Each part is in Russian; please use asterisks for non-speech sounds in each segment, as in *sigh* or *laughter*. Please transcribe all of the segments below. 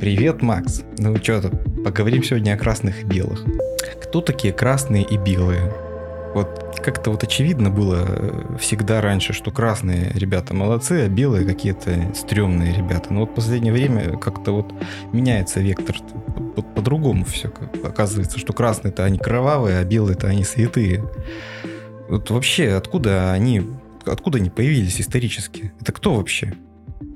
Привет, Макс. Ну что, поговорим сегодня о красных и белых. Кто такие красные и белые? Вот как-то вот очевидно было э, всегда раньше, что красные ребята молодцы, а белые какие-то стрёмные ребята. Но вот в последнее время как-то вот меняется вектор. По-другому все. Оказывается, что красные-то они кровавые, а белые-то они святые. Вот вообще, откуда они, откуда они появились исторически? Это кто вообще?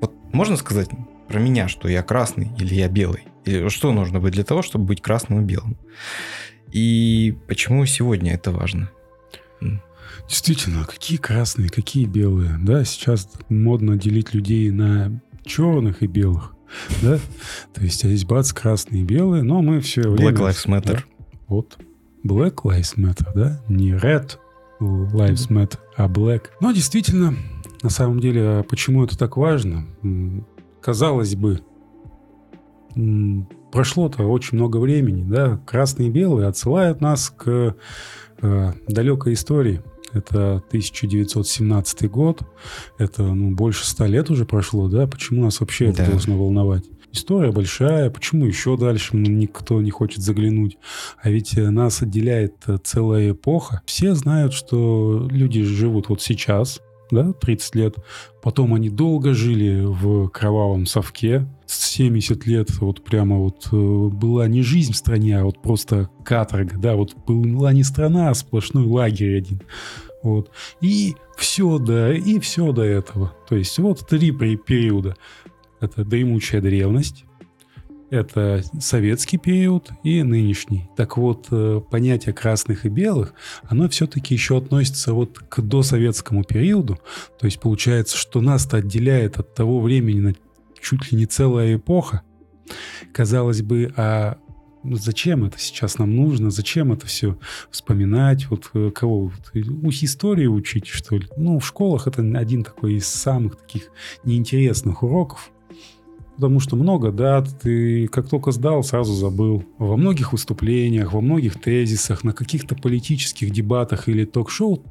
Вот можно сказать про меня, что я красный или я белый? Или что нужно быть для того, чтобы быть красным и белым? И почему сегодня это важно? Действительно, какие красные, какие белые. Да, сейчас модно делить людей на черных и белых. Да? То есть, а здесь бац, красные и белые, но мы все время... Black Lives Matter. Да, вот. Black Lives Matter, да? Не Red Lives Matter, а Black. Но действительно, на самом деле, а почему это так важно? Казалось бы, прошло-то очень много времени, да? Красные и белые отсылают нас к э, далекой истории – это 1917 год. Это ну, больше ста лет уже прошло, да? Почему нас вообще да. это должно волновать? История большая, почему еще дальше никто не хочет заглянуть? А ведь э, нас отделяет э, целая эпоха. Все знают, что люди живут вот сейчас, да, 30 лет. Потом они долго жили в кровавом совке. 70 лет вот прямо вот э, была не жизнь в стране, а вот просто каторга, да, вот была не страна, а сплошной лагерь один. Вот. И все, да, и все до этого. То есть вот три периода. Это дремучая древность, это советский период и нынешний. Так вот, э, понятие красных и белых, оно все-таки еще относится вот к досоветскому периоду. То есть получается, что нас-то отделяет от того времени на чуть ли не целая эпоха. Казалось бы, а зачем это сейчас нам нужно, зачем это все вспоминать, вот э, кого, вот, у истории учить, что ли? Ну, в школах это один такой из самых таких неинтересных уроков, Потому что много дат, ты как только сдал, сразу забыл. Во многих выступлениях, во многих тезисах, на каких-то политических дебатах или ток-шоу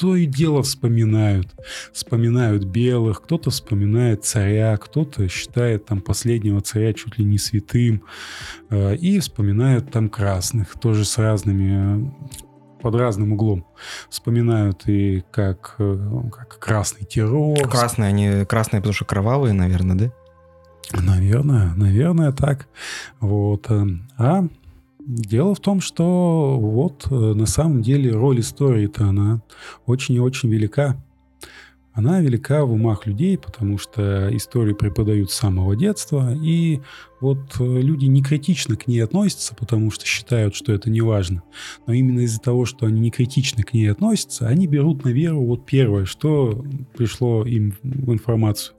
то и дело вспоминают. Вспоминают белых, кто-то вспоминает царя, кто-то считает там последнего царя чуть ли не святым. Э, и вспоминают там красных, тоже с разными под разным углом. Вспоминают и как, э, как красный террор. Красные, они красные, потому что кровавые, наверное, да? Наверное, наверное, так. Вот. Э, а дело в том, что вот э, на самом деле роль истории-то она очень и очень велика. Она велика в умах людей, потому что историю преподают с самого детства, и вот э, люди не критично к ней относятся, потому что считают, что это не важно. Но именно из-за того, что они не критично к ней относятся, они берут на веру вот первое, что пришло им в информацию.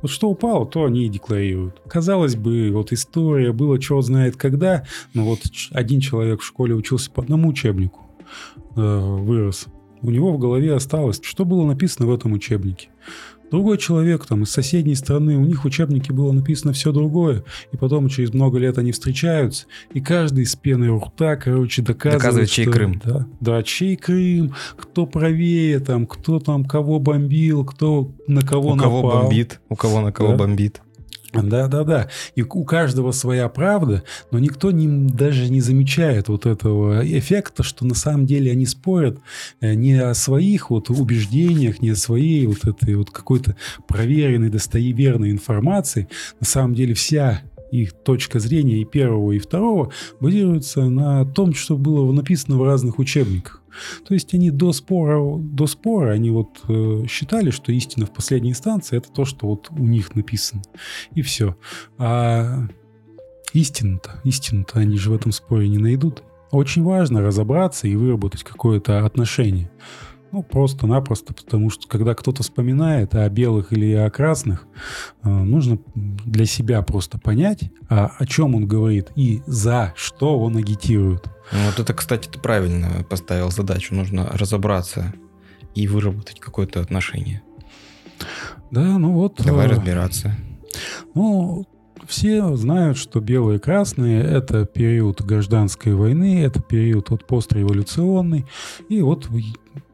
Вот что упало, то они и декларируют. Казалось бы, вот история было чего знает когда, но вот один человек в школе учился по одному учебнику, э, вырос. У него в голове осталось, что было написано в этом учебнике. Другой человек там из соседней страны, у них в учебнике было написано все другое, и потом через много лет они встречаются, и каждый с пеной у рта, короче, доказывает, доказывает чей что, Крым. Да, да, чей Крым, кто правее, там, кто там кого бомбил, кто на кого у напал. У кого бомбит, у кого на кого да? бомбит. Да, да, да. И у каждого своя правда, но никто не, даже не замечает вот этого эффекта, что на самом деле они спорят э, не о своих вот убеждениях, не о своей вот этой вот какой-то проверенной, достоверной информации. На самом деле вся их точка зрения и первого, и второго базируется на том, что было написано в разных учебниках. То есть они до спора, до спора они вот э, считали, что истина в последней инстанции это то, что вот у них написано. И все. А истину-то, истину-то они же в этом споре не найдут. Очень важно разобраться и выработать какое-то отношение. Ну, просто-напросто, потому что когда кто-то вспоминает о белых или о красных, э, нужно для себя просто понять, а, о чем он говорит и за что он агитирует. Вот это, кстати, ты правильно поставил задачу. Нужно разобраться и выработать какое-то отношение. Да, ну вот... Давай э, разбираться. Ну, все знают, что белые и красные – это период гражданской войны, это период вот постреволюционный. И вот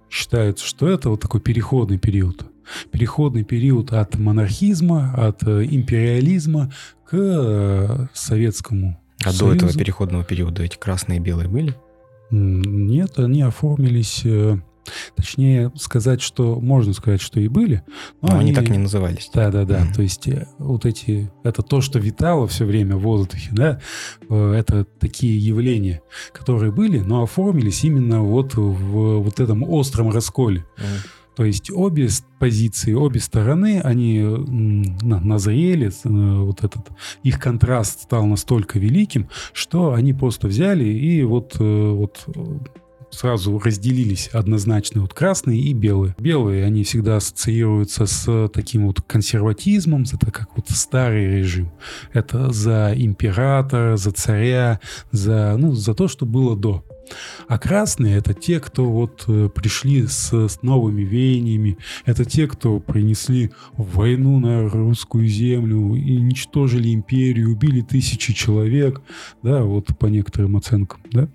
считается, что это вот такой переходный период. Переходный период от монархизма, от э, империализма к э, Советскому А до этого переходного периода эти красные и белые были? Нет, они оформились... э, Точнее сказать, что можно сказать, что и были. но Но они так не назывались. Да, да, да. Мгм. То есть э, вот эти, это то, что витало все время в воздухе, да, э, это такие явления, которые были, но оформились именно вот в вот этом остром расколе. Мгм. То есть обе позиции, обе стороны, они назрели, э, вот этот их контраст стал настолько великим, что они просто взяли и вот, э, вот э, сразу разделились однозначно вот красные и белые. Белые, они всегда ассоциируются с таким вот консерватизмом, это как вот старый режим. Это за императора, за царя, за, ну, за то, что было до. А красные это те, кто вот э, пришли с, с новыми веяниями, это те, кто принесли войну на русскую землю и уничтожили империю, убили тысячи человек, да, вот по некоторым оценкам, да,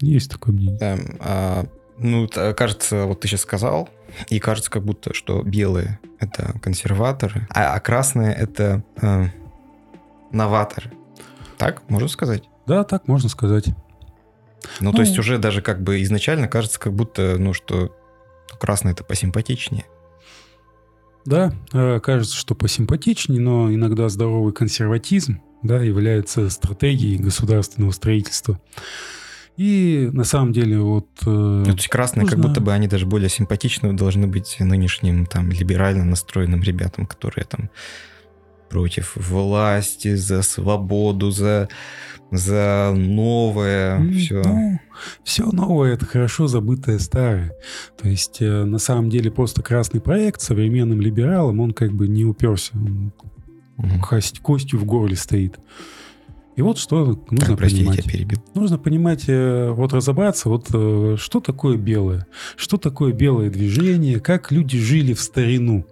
есть такое мнение. Да, а, ну, т- кажется, вот ты сейчас сказал, и кажется, как будто, что белые — это консерваторы, а, а красные — это э, новаторы. Так, можно сказать? Да, так можно сказать. Ну, Ну. то есть уже даже как бы изначально кажется, как будто, ну, что красный это посимпатичнее. Да, э, кажется, что посимпатичнее, но иногда здоровый консерватизм да, является стратегией государственного строительства. И на самом деле вот... э, Ну, то есть красные, как нужно- будто бы они даже более симпатичны должны быть нынешним там либерально настроенным ребятам, которые там против власти, за свободу, за, за новое, М, все. Ну, все новое это хорошо забытое старое. То есть, э, на самом деле, просто красный проект современным либералам, он как бы не уперся. Он кость- костью в горле стоит. И вот что нужно Так, простите, понимать. я перебил. Нужно понимать, э, вот разобраться, вот э, что такое белое, что такое белое движение, как люди жили в старину.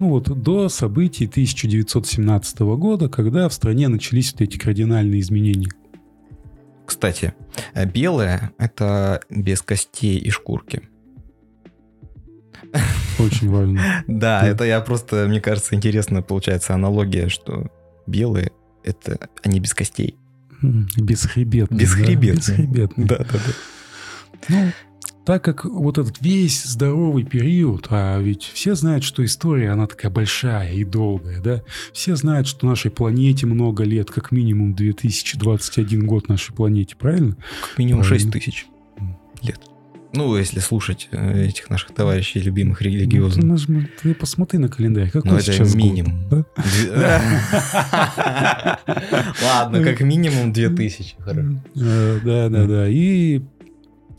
Ну вот до событий 1917 года, когда в стране начались вот эти кардинальные изменения. Кстати, э, белое это без костей и шкурки. Очень важно. *laughs* Да, Да. это я просто, мне кажется, интересно получается аналогия, что белые это они без костей. М, Бесхребетный. да, Бесхребетный. Бесхребетный. Да, да, да. Ну, так как вот этот весь здоровый период, а ведь все знают, что история, она такая большая и долгая, да? Все знают, что нашей планете много лет, как минимум 2021 год нашей планете, правильно? Как минимум Правильно. 6 тысяч. Ну, если слушать э, этих наших товарищей любимых религиозных. Ну, ты, ты посмотри на календарь, какой Ну, это сейчас год, минимум. да? *laughs* Ладно, как минимум 2000. Хорошо. Э, Да, да, да. И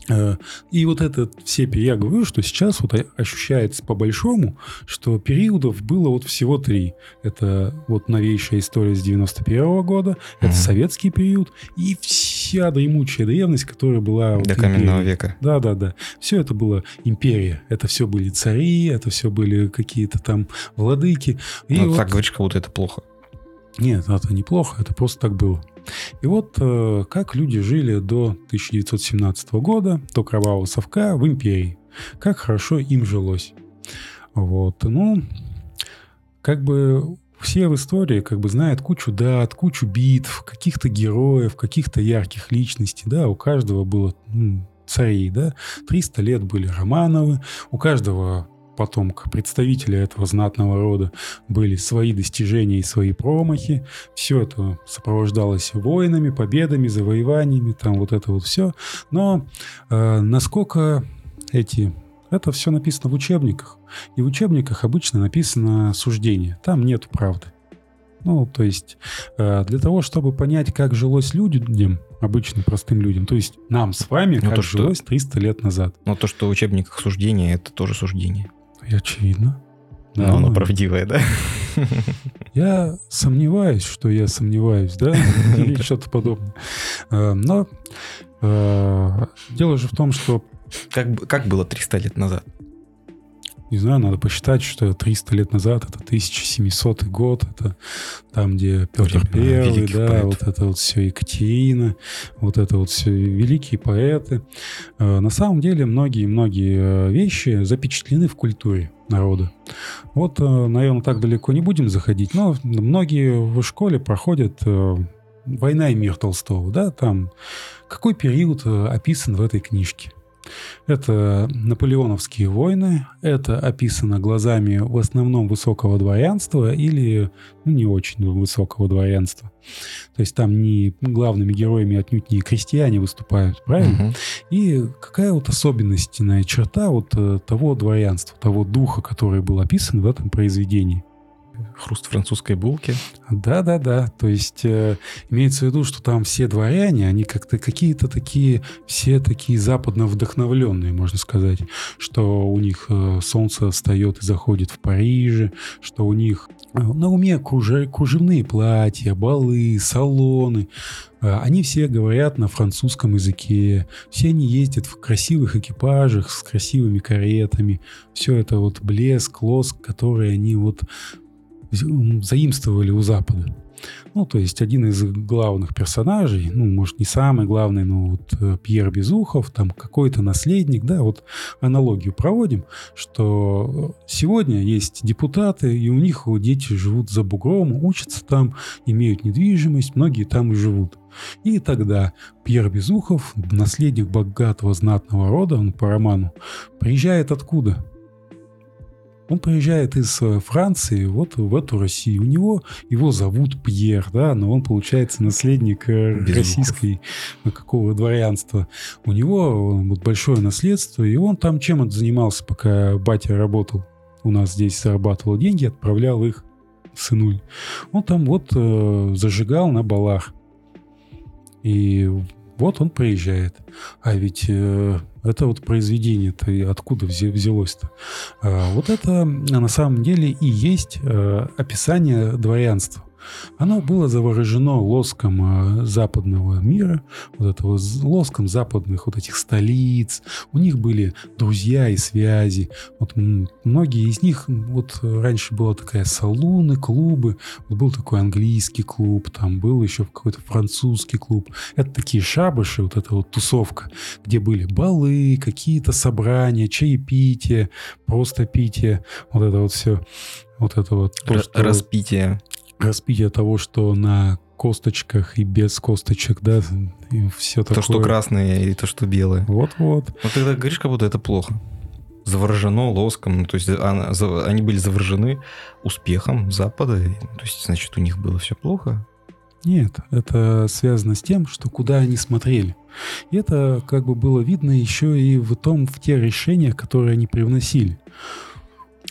э, и вот этот все, я говорю, что сейчас вот ощущается по-большому, что периодов было вот всего три. Это вот новейшая история с 91 года, это Мгм. советский период и вся дремучая древность, которая была... До каменного империи. века. Да, да, да. Все это было империя. Это все были цари, это все были какие-то там владыки. И Ну, вот- так говоришь, как будто это плохо. нет, это неплохо, это просто так было. И вот э, как люди жили до 1917 года, до кровавого совка в империи. Как хорошо им жилось. Вот, ну, как бы все в истории как бы знают кучу дат, кучу битв, каких-то героев, каких-то ярких личностей, да, у каждого было м, царей, да, 300 лет были Романовы, у каждого потомка, представителя этого знатного рода были свои достижения и свои промахи, все это сопровождалось войнами, победами, завоеваниями, там вот это вот все. Но э, насколько эти... Это все написано в учебниках. И в учебниках обычно написано суждение. Там нет правды. Ну, то есть э, для того, чтобы понять, как жилось людям, обычным простым людям, то есть нам с вами, Ну, как то, что- жилось 300 лет назад. Но то, что в учебниках суждения, это тоже суждение. И очевидно. Но оно ну, правдивое, да? *laughs* Я сомневаюсь, что я сомневаюсь, да, *laughs* или что-то подобное. Э, Но э, дело же в том, что, Как, как было 300 лет назад? не знаю, надо посчитать, что 300 лет назад это 1700 год, это там, где Петр Время Первый, да, поэтов. вот это вот все Екатерина, вот это вот все великие поэты. Э, На самом деле многие-многие э, вещи запечатлены в культуре. народа. Вот, э, наверное, так далеко не будем заходить, но многие в школе проходят «Война и мир» Толстого, да, там какой период описан в этой книжке – это наполеоновские войны, это описано глазами в основном высокого дворянства или ну, не очень высокого дворянства. То есть там не главными героями отнюдь не крестьяне выступают, правильно? Угу. И какая вот особенностная черта вот э, того дворянства, того духа, который был описан в этом произведении? Хруст французской булки. Да, да, да. То есть э, имеется в виду, что там все дворяне, они как-то какие-то такие, все такие западно вдохновленные, можно сказать, что у них э, солнце встает и заходит в Париже, что у них э, на уме кружи, кружевные платья, балы, салоны. Э, они все говорят на французском языке, все они ездят в красивых экипажах с красивыми каретами. Все это вот блеск, лоск, который они вот заимствовали у Запада. Ну, то есть один из главных персонажей, ну, может, не самый главный, но вот э, Пьер Безухов, там какой-то наследник, да, вот аналогию проводим, что сегодня есть депутаты, и у них дети живут за бугром, учатся там, имеют недвижимость, многие там и живут. И тогда Пьер Безухов, наследник богатого знатного рода, он по роману, приезжает откуда? Он приезжает из э, Франции вот в эту Россию. У него его зовут Пьер, да, но он, получается, наследник э, Без российской э, какого дворянства. У него вот большое наследство, и он там чем он занимался, пока батя работал? У нас здесь зарабатывал деньги, отправлял их сынуль. Он там вот э, зажигал на балах. И вот он приезжает. А ведь э, это вот произведение-то откуда взялось-то? А, вот это на самом деле и есть э, описание дворянства. Оно было заворожено лоском э, западного мира, вот этого лоском западных вот этих столиц. У них были друзья и связи. Вот многие из них, вот раньше была такая салуны, клубы. Вот был такой английский клуб, там был еще какой-то французский клуб. Это такие шабыши, вот эта вот тусовка, где были балы, какие-то собрания, чаепитие, просто питие, вот это вот все. Вот это вот то, что... Распитие распитие того, что на косточках и без косточек, да, и все такое. То, что красное и то, что белое. Вот-вот. Ну, тогда говоришь, как будто это плохо. Заворожено лоском, ну, то есть они были заворожены успехом Запада, то есть, значит, у них было все плохо. Нет, это связано с тем, что куда они смотрели. И это как бы было видно еще и в том, в те решения, которые они привносили.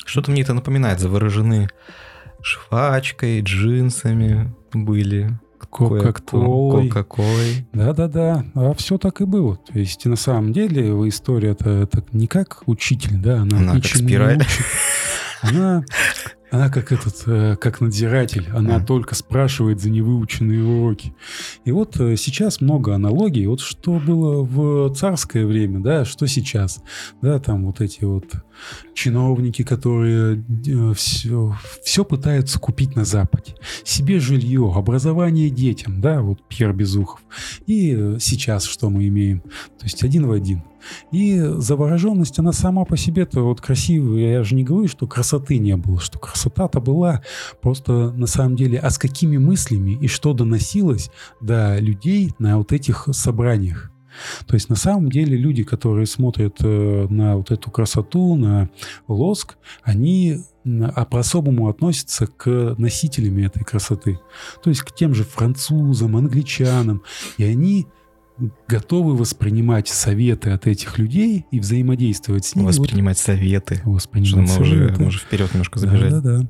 Что-то мне это напоминает, заворожены жвачкой, джинсами были. Кока-колой. Кока-колой. Да-да-да, а все так и было. То есть на самом деле история это, это не как учитель, да, она, она как спираль. Она она как этот, э, как надзиратель, она mm. только спрашивает за невыученные уроки. И вот э, сейчас много аналогий. Вот что было в царское время, да, что сейчас, да, там вот эти вот чиновники, которые все, э, все пытаются купить на Западе. Себе жилье, образование детям, да, вот Пьер Безухов. И сейчас что мы имеем? То есть один в один. И завороженность, она сама по себе-то вот красивая. Я же не говорю, что красоты не было, что красота-то была. Просто на самом деле, а с какими мыслями и что доносилось до людей на вот этих собраниях? То есть на самом деле люди, которые смотрят э, на вот эту красоту, на лоск, они а по-особому относятся к носителям этой красоты. То есть к тем же французам, англичанам. И они готовы воспринимать советы от этих людей и взаимодействовать с ними. Воспринимать вот, советы. Воспринимать что мы советы. Уже, мы уже вперед немножко забежали. Да, да,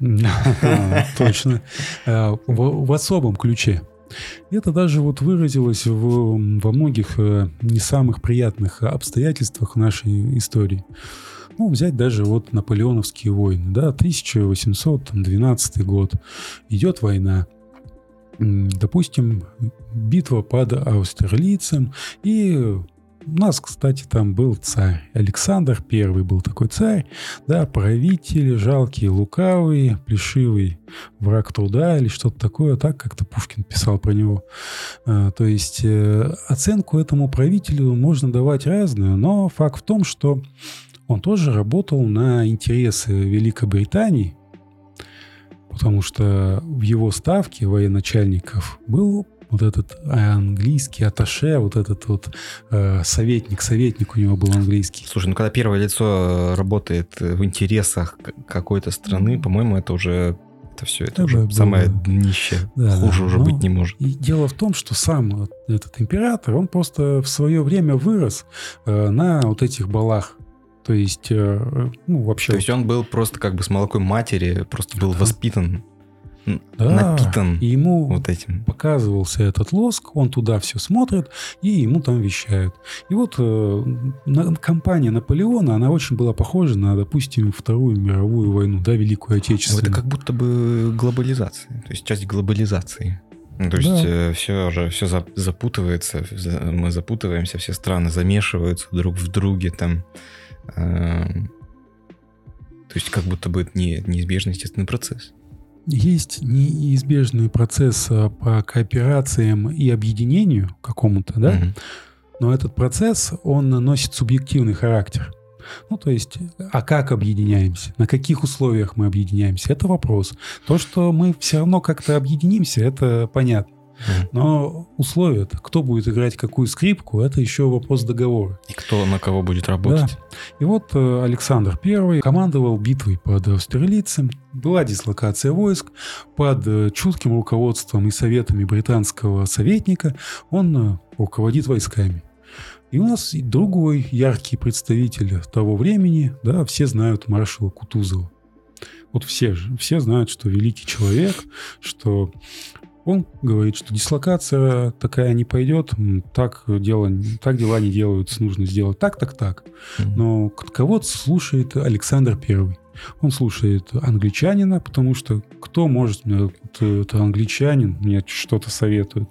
да. *laughs* Точно. А, в особом ключе. Это даже вот выразилось в, во многих э, не самых приятных обстоятельствах нашей истории. Ну, взять даже вот наполеоновские войны, да, 1812 год, идет война допустим, битва под Аустерлицем, и у нас, кстати, там был царь. Александр Первый был такой царь, да, правитель, жалкий, лукавый, плешивый, враг труда или что-то такое, так как-то Пушкин писал про него. А, то есть э, оценку этому правителю можно давать разную, но факт в том, что он тоже работал на интересы Великобритании, потому что в его ставке военачальников был вот этот английский аташе, вот этот вот э, советник, советник у него был английский. Слушай, ну когда первое лицо работает в интересах какой-то страны, по-моему, это уже это все, это, это уже было... самое днище. Да, Хуже да. уже Но быть не может. И дело в том, что сам этот император, он просто в свое время вырос э, на вот этих балах. То есть, э, ну, вообще... То есть он был просто как бы с молокой матери, просто был да. воспитан да, напитан и ему вот этим. показывался этот лоск, он туда все смотрит, и ему там вещают. И вот э, на, компания Наполеона, она очень была похожа на, допустим, Вторую мировую войну, да, Великую Отечественную. Это как будто бы глобализация, то есть часть глобализации. Ну, то есть да. э, все уже все запутывается, мы запутываемся, все страны замешиваются друг в друге там. Э, то есть как будто бы это не, неизбежный естественный процесс есть неизбежный процесс а, по кооперациям и объединению какому-то, да, mm-hmm. но этот процесс, он носит субъективный характер. Ну, то есть, а как объединяемся? На каких условиях мы объединяемся? Это вопрос. То, что мы все равно как-то объединимся, это понятно. Но условия-то, кто будет играть какую скрипку, это еще вопрос договора. И кто на кого будет работать. Да. И вот э, Александр I командовал битвой под австралийцем. Была дислокация войск. Под э, чутким руководством и советами британского советника он э, руководит войсками. И у нас другой яркий представитель того времени, да, все знают маршала Кутузова. Вот все же, все знают, что великий человек, что он говорит, что дислокация такая не пойдет, так, дело, так дела не делаются, нужно сделать так, так, так. Но кого-то слушает Александр Первый. Он слушает англичанина, потому что кто может, это англичанин, мне что-то советует.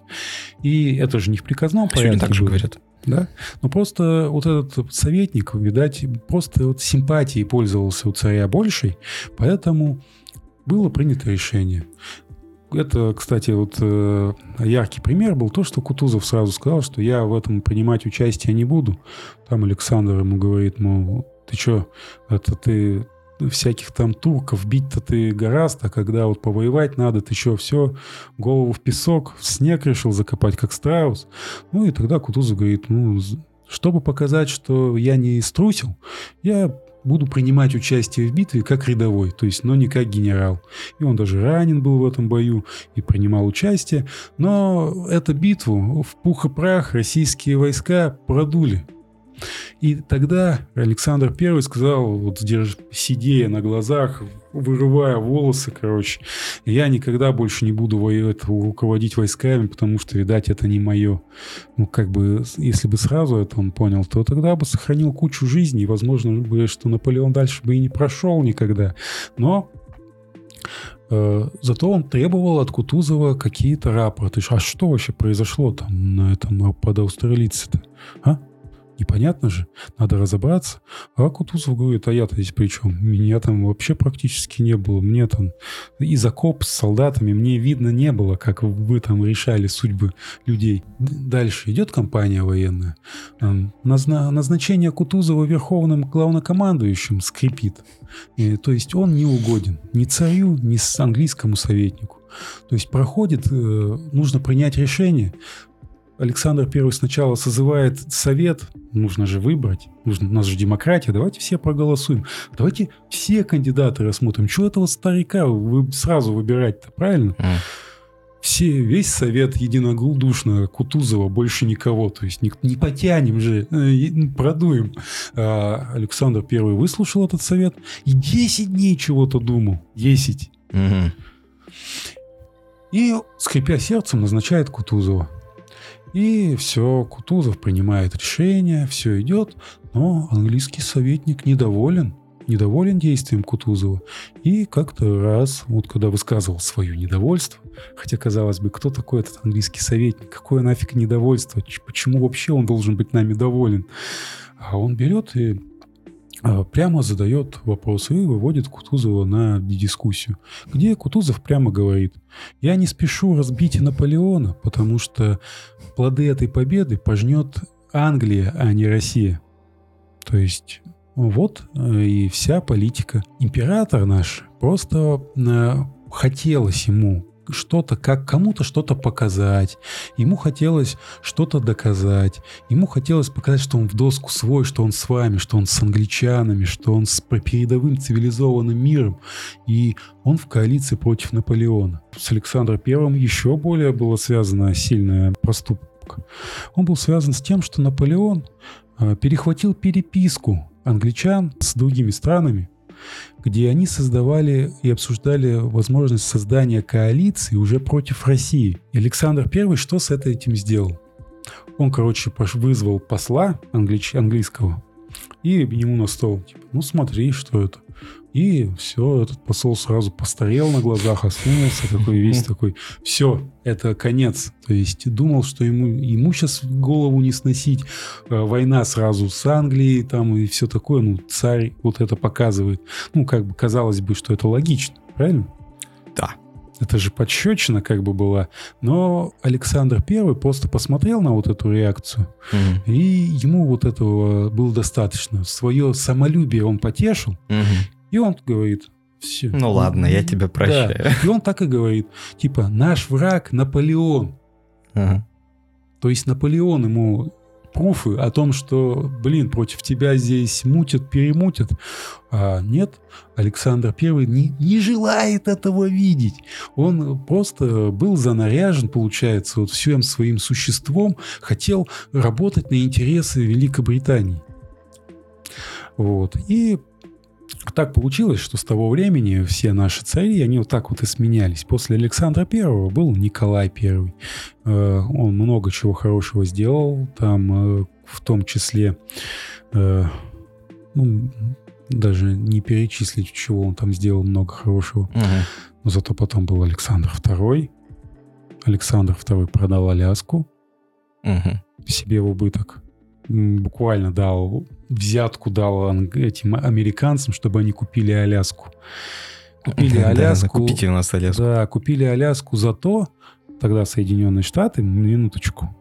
И это же не в приказном порядке. Сегодня так же говорят. Да? Но просто вот этот советник, видать, просто вот симпатией пользовался у царя большей, поэтому было принято решение. Это, кстати, вот э, яркий пример был то, что Кутузов сразу сказал, что я в этом принимать участие не буду. Там Александр ему говорит, мол, ты что, это ты всяких там турков бить-то ты гораздо, а когда вот повоевать надо, ты что, все, голову в песок, в снег решил закопать, как страус. Ну и тогда Кутузов говорит, ну, чтобы показать, что я не струсил, я буду принимать участие в битве как рядовой, то есть, но не как генерал. И он даже ранен был в этом бою и принимал участие. Но эту битву в пух и прах российские войска продули. И тогда Александр Первый сказал, вот сидея на глазах, вырывая волосы, короче, я никогда больше не буду воевать, руководить войсками, потому что, видать, это не мое. Ну, как бы, если бы сразу это он понял, то тогда бы сохранил кучу жизней, возможно, бы, что Наполеон дальше бы и не прошел никогда. Но э, Зато он требовал от Кутузова какие-то рапорты. А что вообще произошло там на этом под австралийце-то? А? Непонятно же, надо разобраться. А Кутузов говорит, а я-то здесь при чем? Меня там вообще практически не было. Мне там из окоп с солдатами мне видно не было, как вы там решали судьбы людей. Дальше идет компания военная. Назна назначение Кутузова верховным главнокомандующим скрипит. И, то есть он не угоден ни царю, ни английскому советнику. То есть проходит, э, нужно принять решение. Александр I сначала созывает совет, нужно же выбрать, нужно, у нас же демократия, давайте все проголосуем, давайте все кандидаты рассмотрим. Чего этого старика вы сразу выбирать-то, правильно? Mm. Все, весь совет единодушно Кутузова, больше никого. То есть не, не потянем же, э, продуем. А Александр I выслушал этот совет и 10 дней чего-то думал. 10. Mm-hmm. И, скрипя сердцем, назначает Кутузова. И все, Кутузов принимает решение, все идет, но английский советник недоволен, недоволен действием Кутузова. И как-то раз, вот когда высказывал свое недовольство, хотя, казалось бы, кто такой этот английский советник, какое нафиг недовольство, почему вообще он должен быть нами доволен? А он берет и прямо задает вопрос и выводит Кутузова на дискуссию, где Кутузов прямо говорит, я не спешу разбить Наполеона, потому что плоды этой победы пожнет Англия, а не Россия. То есть Вот э, и вся политика. Император наш просто э, хотелось ему что-то, как кому-то что-то показать. Ему хотелось что-то доказать. Ему хотелось показать, что он в доску свой, что он с вами, что он с англичанами, что он с передовым цивилизованным миром. И он в коалиции против Наполеона. С Александром Первым еще более было связано сильная проступка. Он был связан с тем, что Наполеон э, перехватил переписку англичан с другими странами, где они создавали и обсуждали возможность создания коалиции уже против России. И Александр I что с этим сделал? Он, короче, вызвал посла англич... английского и ему на стол, типа, ну смотри, что это. И все, этот посол сразу постарел на глазах, осунулся, такой весь *laughs* такой, все, это конец. То есть думал, что ему, ему сейчас голову не сносить, э, война сразу с Англией там и все такое, ну царь вот это показывает. Ну как бы казалось бы, что это логично, правильно? Да. Это же подщечина как бы была. Но Александр Первый просто посмотрел на вот эту реакцию, угу. и ему вот этого было достаточно. Свое самолюбие он потешил, угу. И он говорит, все. Ну ладно, я тебя прощаю. Да. И он так и говорит, типа, наш враг Наполеон. Ага. То есть Наполеон ему пруфы о том, что, блин, против тебя здесь мутят, перемутят. А нет, Александр Первый не, не желает этого видеть. Он просто был занаряжен, получается, вот всем своим существом, хотел работать на интересы Великобритании. Вот. И так получилось, что с того времени все наши цари, они вот так вот и сменялись. После Александра Первого был Николай Первый. Э, он много чего хорошего сделал, там э, в том числе, э, ну, даже не перечислить, чего он там сделал много хорошего. Угу. Но зато потом был Александр Второй. Александр Второй продал Аляску угу. себе в убыток буквально дал взятку дал этим американцам, чтобы они купили Аляску. Купили *laughs* Аляску. Да, купите у нас Аляску. Да, купили Аляску за то, тогда Соединенные Штаты, минуточку,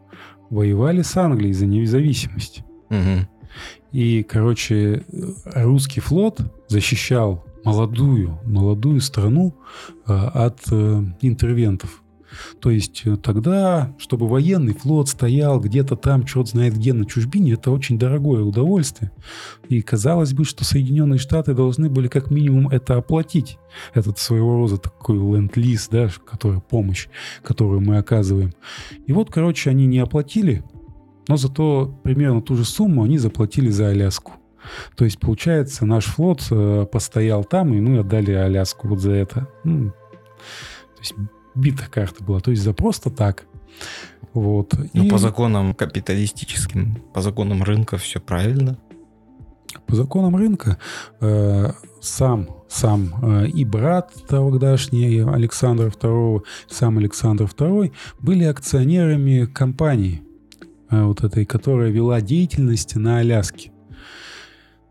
воевали с Англией за независимость. Угу. И, короче, русский флот защищал молодую, молодую страну э, от э, интервентов. То есть э, тогда, чтобы военный флот стоял где-то там, черт знает где, на чужбине, это очень дорогое удовольствие. И казалось бы, что Соединенные Штаты должны были как минимум это оплатить. Этот своего рода такой ленд-лиз, да, который, помощь, которую мы оказываем. И вот, короче, они не оплатили, но зато примерно ту же сумму они заплатили за Аляску. То есть, получается, наш флот э, постоял там, и мы отдали Аляску вот за это. Ну, то есть бита карта была, то есть за просто так. Вот. Ну, и... по законам капиталистическим, по законам рынка все правильно. По законам рынка э, сам, сам э, и брат тогдашний Александра II, сам Александр II были акционерами компании, э, вот этой, которая вела деятельность на Аляске.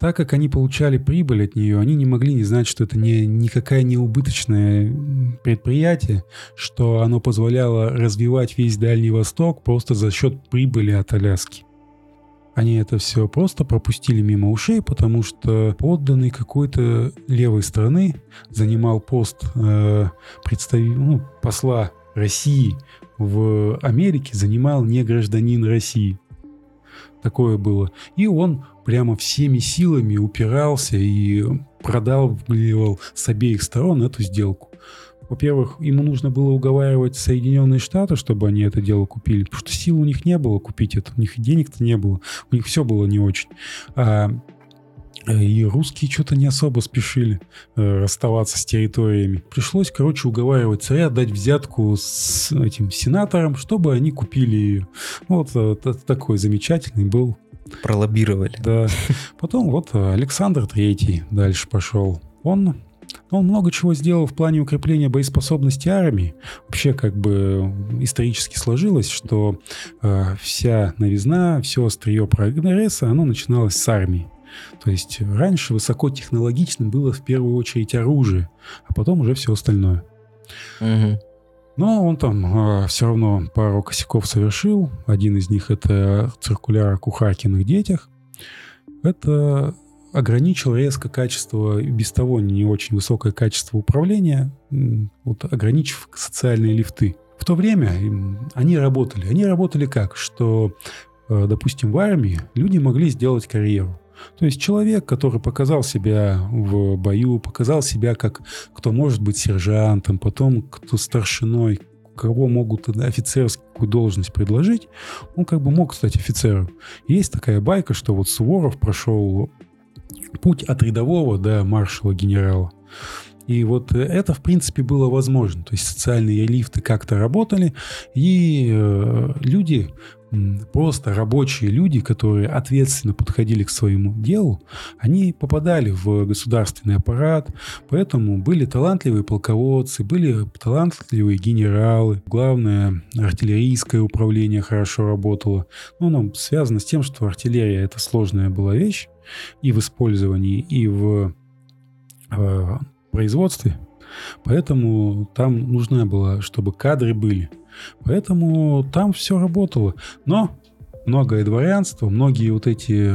Так как они получали прибыль от нее, они не могли не знать, что это не, никакая не убыточное предприятие, что оно позволяло развивать весь Дальний Восток просто за счет прибыли от Аляски. Они это все просто пропустили мимо ушей, потому что подданный какой-то левой страны занимал пост э, представ... ну, посла России в Америке, занимал не гражданин России. Такое было. И он прямо всеми силами упирался и продавливал с обеих сторон эту сделку. Во-первых, ему нужно было уговаривать Соединенные Штаты, чтобы они это дело купили, потому что сил у них не было купить это, у них денег-то не было, у них все было не очень. А и русские что-то не особо спешили э, расставаться с территориями. Пришлось, короче, уговаривать царя дать взятку с этим сенатором, чтобы они купили ее. Вот э, такой замечательный был Пролоббировали. Да. Потом вот Александр Третий дальше пошел. Он он много чего сделал в плане укрепления боеспособности армии. Вообще, как бы исторически сложилось, что э, вся новизна, все острие прогресса, оно начиналось с армии. То есть раньше высокотехнологичным было в первую очередь оружие, а потом уже все остальное. Угу. Но он там э, все равно пару косяков совершил. Один из них это циркуляр о кухаркиных детях. Это ограничил резко качество, без того не очень высокое качество управления, вот ограничив социальные лифты. В то время они работали. Они работали как? Что, э, допустим, в армии люди могли сделать карьеру. То есть человек, который показал себя в бою, показал себя как кто может быть сержантом, потом кто старшиной, кого могут офицерскую должность предложить, он как бы мог стать офицером. Есть такая байка, что вот Суворов прошел путь от рядового до маршала-генерала. И вот это, в принципе, было возможно. То есть социальные лифты как-то работали, и э, люди просто рабочие люди, которые ответственно подходили к своему делу, они попадали в государственный аппарат, поэтому были талантливые полководцы, были талантливые генералы. Главное, артиллерийское управление хорошо работало. Ну, оно связано с тем, что артиллерия — это сложная была вещь и в использовании, и в э, производстве. Поэтому там нужна была, чтобы кадры были. Поэтому там все работало. Но многое дворянство, многие вот эти,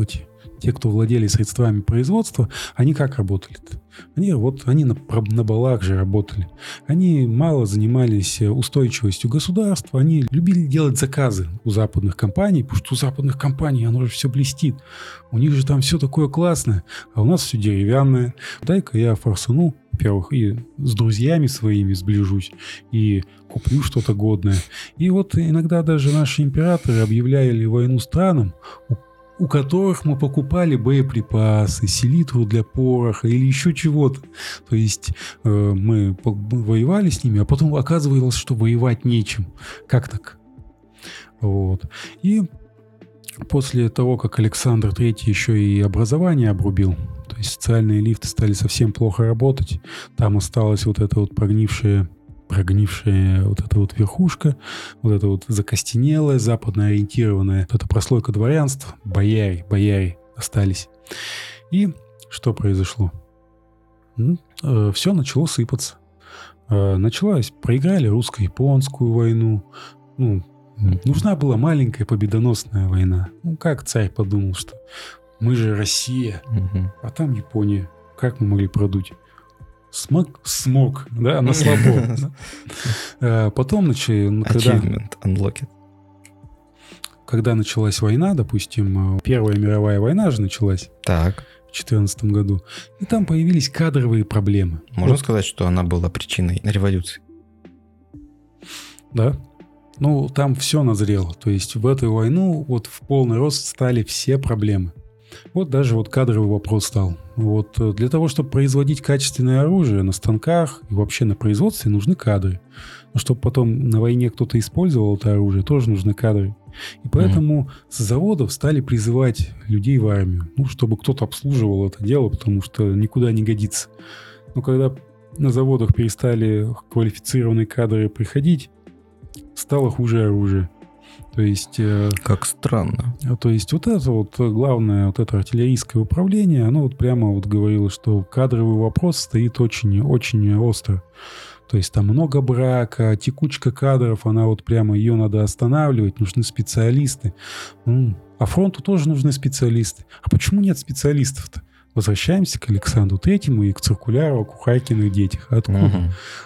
эти те, кто владели средствами производства, они как работали -то? Они вот они на, на балах же работали. Они мало занимались устойчивостью государства. Они любили делать заказы у западных компаний, потому что у западных компаний оно же все блестит. У них же там все такое классное, а у нас все деревянное. Дай-ка я форсану, во-первых, и с друзьями своими сближусь, и куплю что-то годное. И вот иногда даже наши императоры объявляли войну странам, у которых мы покупали боеприпасы, селитру для пороха или еще чего-то. То есть э, мы воевали с ними, а потом оказывалось, что воевать нечем. Как так? Вот. И после того, как Александр III еще и образование обрубил, то есть социальные лифты стали совсем плохо работать, там осталась вот эта вот прогнившая прогнившая вот эта вот верхушка, вот эта вот закостенелая, западно ориентированная, вот эта прослойка дворянства, бояре, бояре остались. И что произошло? Э, все начало сыпаться. Э, началась, проиграли русско-японскую войну. Ну, нужна была маленькая победоносная война. Ну, как царь подумал, что мы же Россия, а там Япония. Как мы могли продуть? Смог, смог, да, на слабо. *laughs* Э, потом, начали, когда... unlocked. Когда началась война, допустим, э, Первая мировая война же началась. Так. В 2014 году. И там появились кадровые проблемы. Можно вот. сказать, что она была причиной революции? Да. Ну, там все назрело. То есть в эту войну вот в полный рост стали все проблемы. Вот даже вот кадровый вопрос стал. Вот э, для того, чтобы производить качественное оружие на станках и вообще на производстве нужны кадры. Но чтобы потом на войне кто-то использовал это оружие, тоже нужны кадры. И поэтому mm-hmm. с заводов стали призывать людей в армию, ну, чтобы кто-то обслуживал это дело, потому что никуда не годится. Но когда на заводах перестали квалифицированные кадры приходить, стало хуже оружие. То есть... Э, как странно. То есть вот это вот главное, вот это артиллерийское управление, оно вот прямо вот говорило, что кадровый вопрос стоит очень-очень остро. То есть там много брака, текучка кадров, она вот прямо ее надо останавливать, нужны специалисты. А фронту тоже нужны специалисты. А почему нет специалистов-то? Возвращаемся к Александру Третьему и к циркуляру о Кухайкиных детях. Откуда? Угу.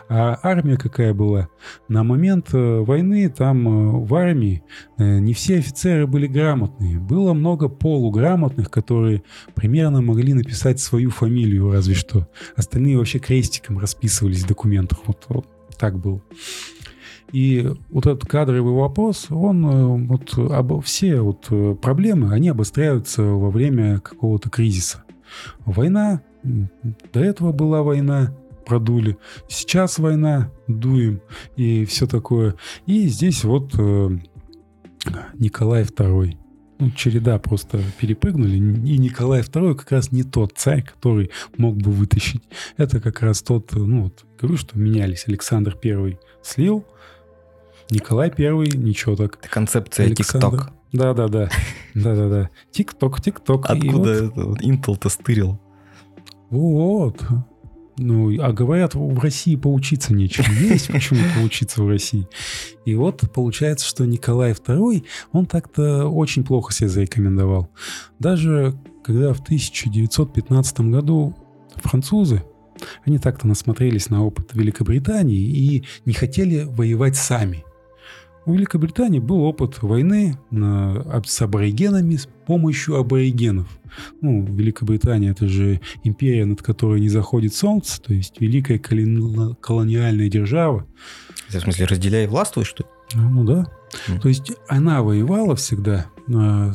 А армия какая была? На момент э, войны там э, в армии э, не все офицеры были грамотные. Было много полуграмотных, которые примерно могли написать свою фамилию разве что. Остальные вообще крестиком расписывались в документах. Вот, вот так было. И вот этот кадровый вопрос, он вот об, все вот проблемы, они обостряются во время какого-то кризиса. Война, до этого была война, продули. Сейчас война, дуем и все такое. И здесь вот э, Николай II. Ну, череда просто перепрыгнули. И Николай II как раз не тот царь, который мог бы вытащить. Это как раз тот, ну вот, говорю, что менялись. Александр I слил, Николай I ничего так. Это концепция ТикТок. Да-да-да. *laughs* Да-да-да. Тик-ток, тик-ток. Откуда вот... это? Интел-то стырил. Вот. Ну, а говорят, в России поучиться нечем. Есть почему поучиться в России. И вот получается, что Николай II, он так-то очень плохо себя зарекомендовал. Даже когда в 1915 году французы, они так-то насмотрелись на опыт Великобритании и не хотели воевать сами. У Великобритании был опыт войны с аборигенами с помощью аборигенов. Ну, Великобритания это же империя, над которой не заходит солнце, то есть великая колониальная держава. В смысле, разделяй властвуй, что ли? Ну да. Mm. То есть она воевала всегда э,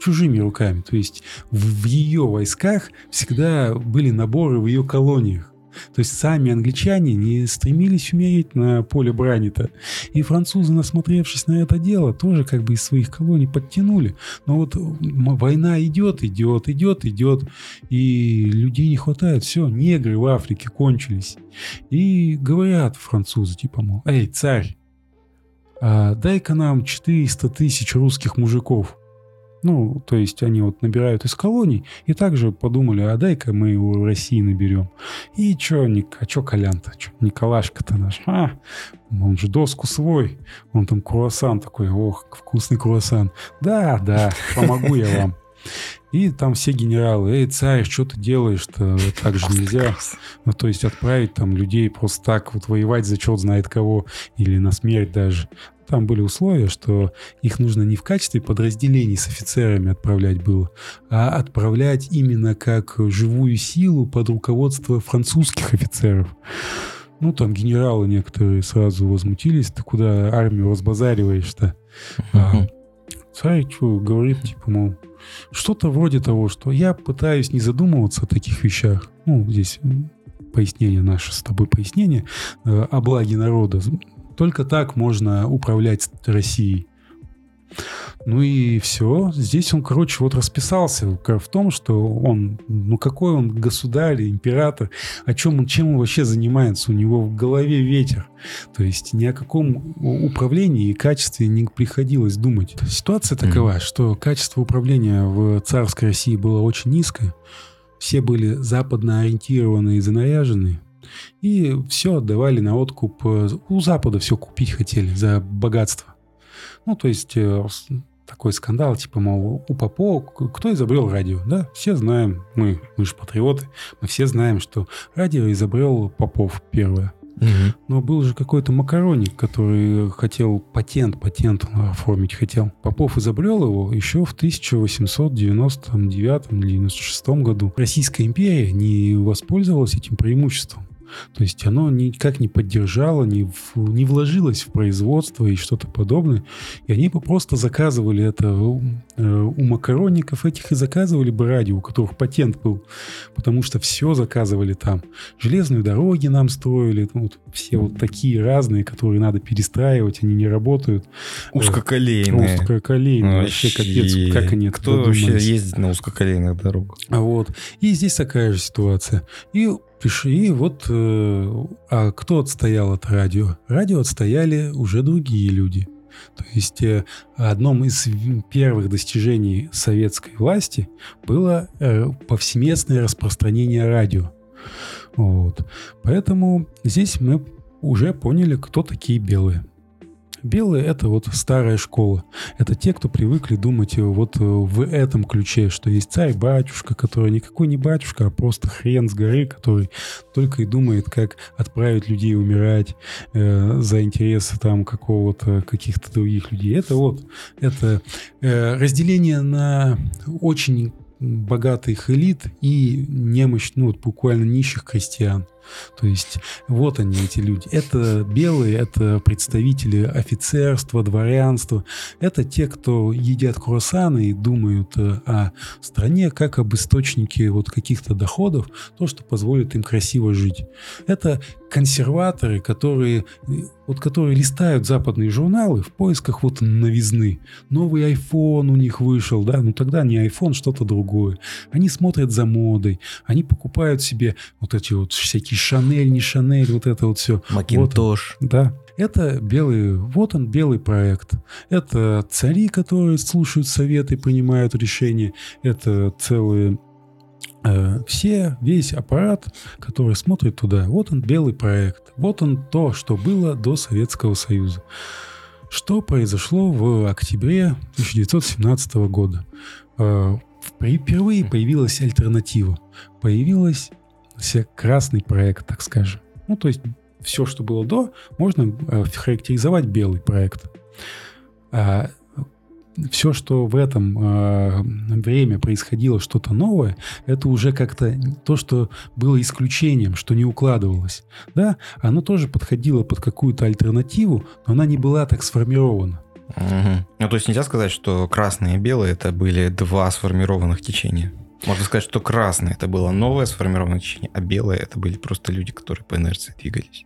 чужими руками. То есть в, в ее войсках всегда были наборы в ее колониях. То есть сами англичане не стремились умереть на поле брани-то. И французы, насмотревшись на это дело, тоже как бы из своих колоний подтянули. Но вот война идет, идет, идет, идет, и людей не хватает. Все, негры в Африке кончились. И говорят французы, типа, мол, эй, царь, а дай-ка нам 400 тысяч русских мужиков. Ну, то есть они вот набирают из колоний и также подумали, а дай-ка мы его в России наберем. И чё, а чё Колян-то, чё, Николашка-то наш, а, он же доску свой, он там круассан такой, ох, вкусный круассан. Да, да, помогу я вам. И там все генералы, эй, царь, что ты делаешь-то? Так же нельзя. Ну, то есть отправить там людей просто так вот воевать за черт знает кого, или на смерть даже. Там были условия, что их нужно не в качестве подразделений с офицерами отправлять было, а отправлять именно как живую силу под руководство французских офицеров. Ну, там генералы некоторые сразу возмутились, ты куда армию разбазариваешь-то? А, царь что, говорит, типа, мол, что-то вроде того, что я пытаюсь не задумываться о таких вещах. Ну, здесь пояснение наше с тобой пояснение э, о благе народа. Только так можно управлять Россией. Ну и все. Здесь он, короче, вот расписался в том, что он, ну какой он государь, император, о чем он, чем он вообще занимается. У него в голове ветер. То есть ни о каком управлении и качестве не приходилось думать. Ситуация такова, mm-hmm. что качество управления в царской России было очень низкое. Все были западно ориентированы и занаряжены. И все отдавали на откуп. У Запада все купить хотели за богатство. Ну, то есть э, такой скандал, типа, мол, у Попова кто изобрел радио? Да, все знаем, мы, мы же патриоты, мы все знаем, что радио изобрел Попов первое. Угу. Но был же какой-то макароник, который хотел патент, патент оформить хотел. Попов изобрел его еще в 1899 или 96 году. Российская империя не воспользовалась этим преимуществом. То есть оно никак не поддержало, не, в, не вложилось в производство и что-то подобное. И они бы просто заказывали это у, э, у макаронников этих и заказывали бы радио, у которых патент был. Потому что все заказывали там. Железные дороги нам строили. Ну, вот все вот такие разные, которые надо перестраивать, они не работают. Узкоколейные. Узкоколейные. Вообще, капец, как они Кто вообще ездит на узкоколейных дорогах? Вот. И здесь такая же ситуация. И Пиши, и вот э, а кто отстоял от радио? Радио отстояли уже другие люди. То есть э, одном из первых достижений советской власти было э, повсеместное распространение радио. Вот. Поэтому здесь мы уже поняли, кто такие белые. Белые — это вот старая школа. Это те, кто привыкли думать вот в этом ключе, что есть царь-батюшка, который никакой не батюшка, а просто хрен с горы, который только и думает, как отправить людей умирать э, за интересы там какого-то, каких-то других людей. Это вот, это э, разделение на очень богатых элит и немощь, ну вот буквально нищих крестьян. То есть вот они, эти люди. Это белые, это представители офицерства, дворянства. Это те, кто едят круассаны и думают э, о стране как об источнике вот каких-то доходов, то, что позволит им красиво жить. Это консерваторы, которые, вот, которые листают западные журналы в поисках вот новизны. Новый iPhone у них вышел, да, ну тогда не iPhone, что-то другое. Они смотрят за модой, они покупают себе вот эти вот всякие Шанель, не Шанель, вот это вот все. Макинтош. Вот, да. Это белый, вот он белый проект. Это цари, которые слушают советы, принимают решения. Это целые Э, все, весь аппарат, который смотрит туда, вот он белый проект, вот он то, что было до Советского Союза. Что произошло в октябре 1917 года? Э, впервые появилась альтернатива. Появилась красный проект, так скажем. Ну, то есть все, что было до, можно э, характеризовать белый проект. А все, что в этом э, время происходило что-то новое, это уже как-то то, что было исключением, что не укладывалось. Да, оно тоже подходило под какую-то альтернативу, но она не была так сформирована. Угу. Ну, то есть нельзя сказать, что красные и белые это были два сформированных течения. Можно сказать, что красное это было новое сформированное течение, а белое это были просто люди, которые по инерции двигались.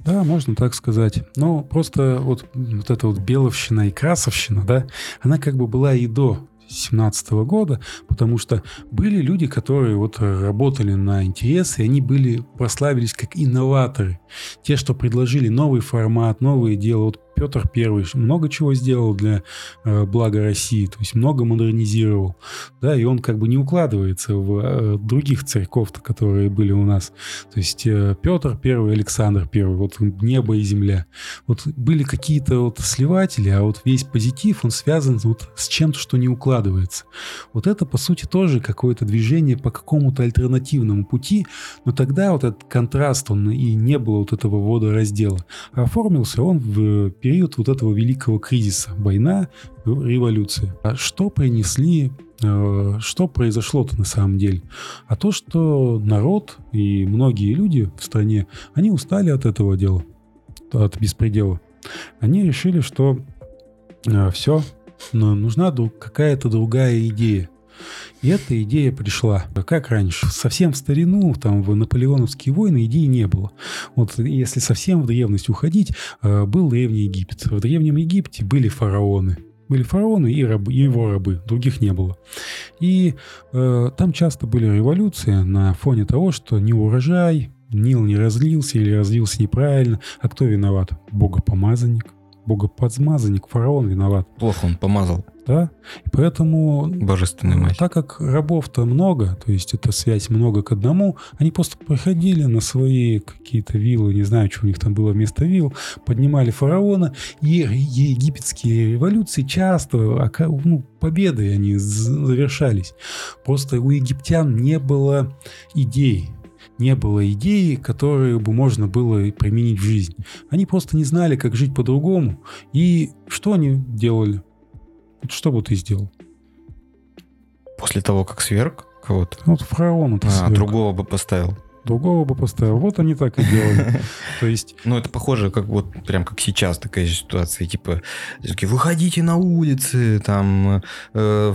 Да, можно так сказать. Но просто вот, вот эта вот беловщина и красовщина, да, она как бы была и до 2017 года, потому что были люди, которые вот работали на интересы, и они были, прославились как инноваторы. Те, что предложили новый формат, новые дела. Вот Петр Первый много чего сделал для э, блага России, то есть много модернизировал, да, и он как бы не укладывается в э, других церков, которые были у нас. То есть э, Петр Первый, Александр Первый, вот небо и земля. Вот были какие-то вот сливатели, а вот весь позитив, он связан вот с чем-то, что не укладывается. Вот это, по сути, тоже какое-то движение по какому-то альтернативному пути, но тогда вот этот контраст, он и не было вот этого водораздела. А оформился он в период вот этого великого кризиса. Война, революция. А что принесли э, что произошло-то на самом деле? А то, что народ и многие люди в стране, они устали от этого дела, от беспредела. Они решили, что э, все, нужна какая-то другая идея. И эта идея пришла. Как раньше? Совсем в старину, там, в наполеоновские войны идеи не было. Вот если совсем в древность уходить, э, был Древний Египет. В Древнем Египте были фараоны. Были фараоны и, рабы, и его рабы, других не было. И э, там часто были революции на фоне того, что не урожай, Нил не разлился или разлился неправильно. А кто виноват? Богопомазанник. Богоподмазанник, фараон виноват. Плохо он помазал да, и поэтому... Божественная мать. Так как рабов-то много, то есть это связь много к одному, они просто приходили на свои какие-то виллы, не знаю, что у них там было вместо вилл, поднимали фараона, и египетские революции часто, ну, победы они завершались. Просто у египтян не было идей, не было идеи, которые бы можно было применить в жизнь. Они просто не знали, как жить по-другому. И что они делали? Что бы ты сделал? После того, как сверг кого-то? Ну, вот фараона ты А, другого бы поставил. Другого бы поставил. Вот они так и *laughs* делали. То есть... Ну, это похоже, как вот прям как сейчас такая ситуация. Типа, выходите на улицы, там, э,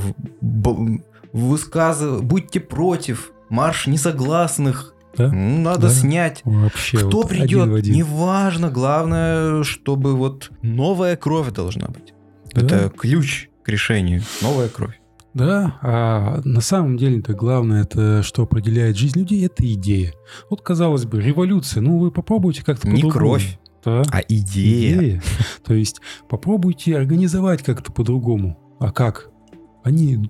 высказывайте, будьте против, марш несогласных, да? Надо да? снять. Вообще. Кто вот придет, один один. неважно. Главное, чтобы вот новая кровь должна быть. Да? Это ключ решению. Новая кровь. Да, а на самом деле-то главное, это что определяет жизнь людей, это идея. Вот, казалось бы, революция, ну вы попробуйте как-то Не кровь, да? а идея. идея. *laughs* То есть попробуйте организовать как-то по-другому. А как? Они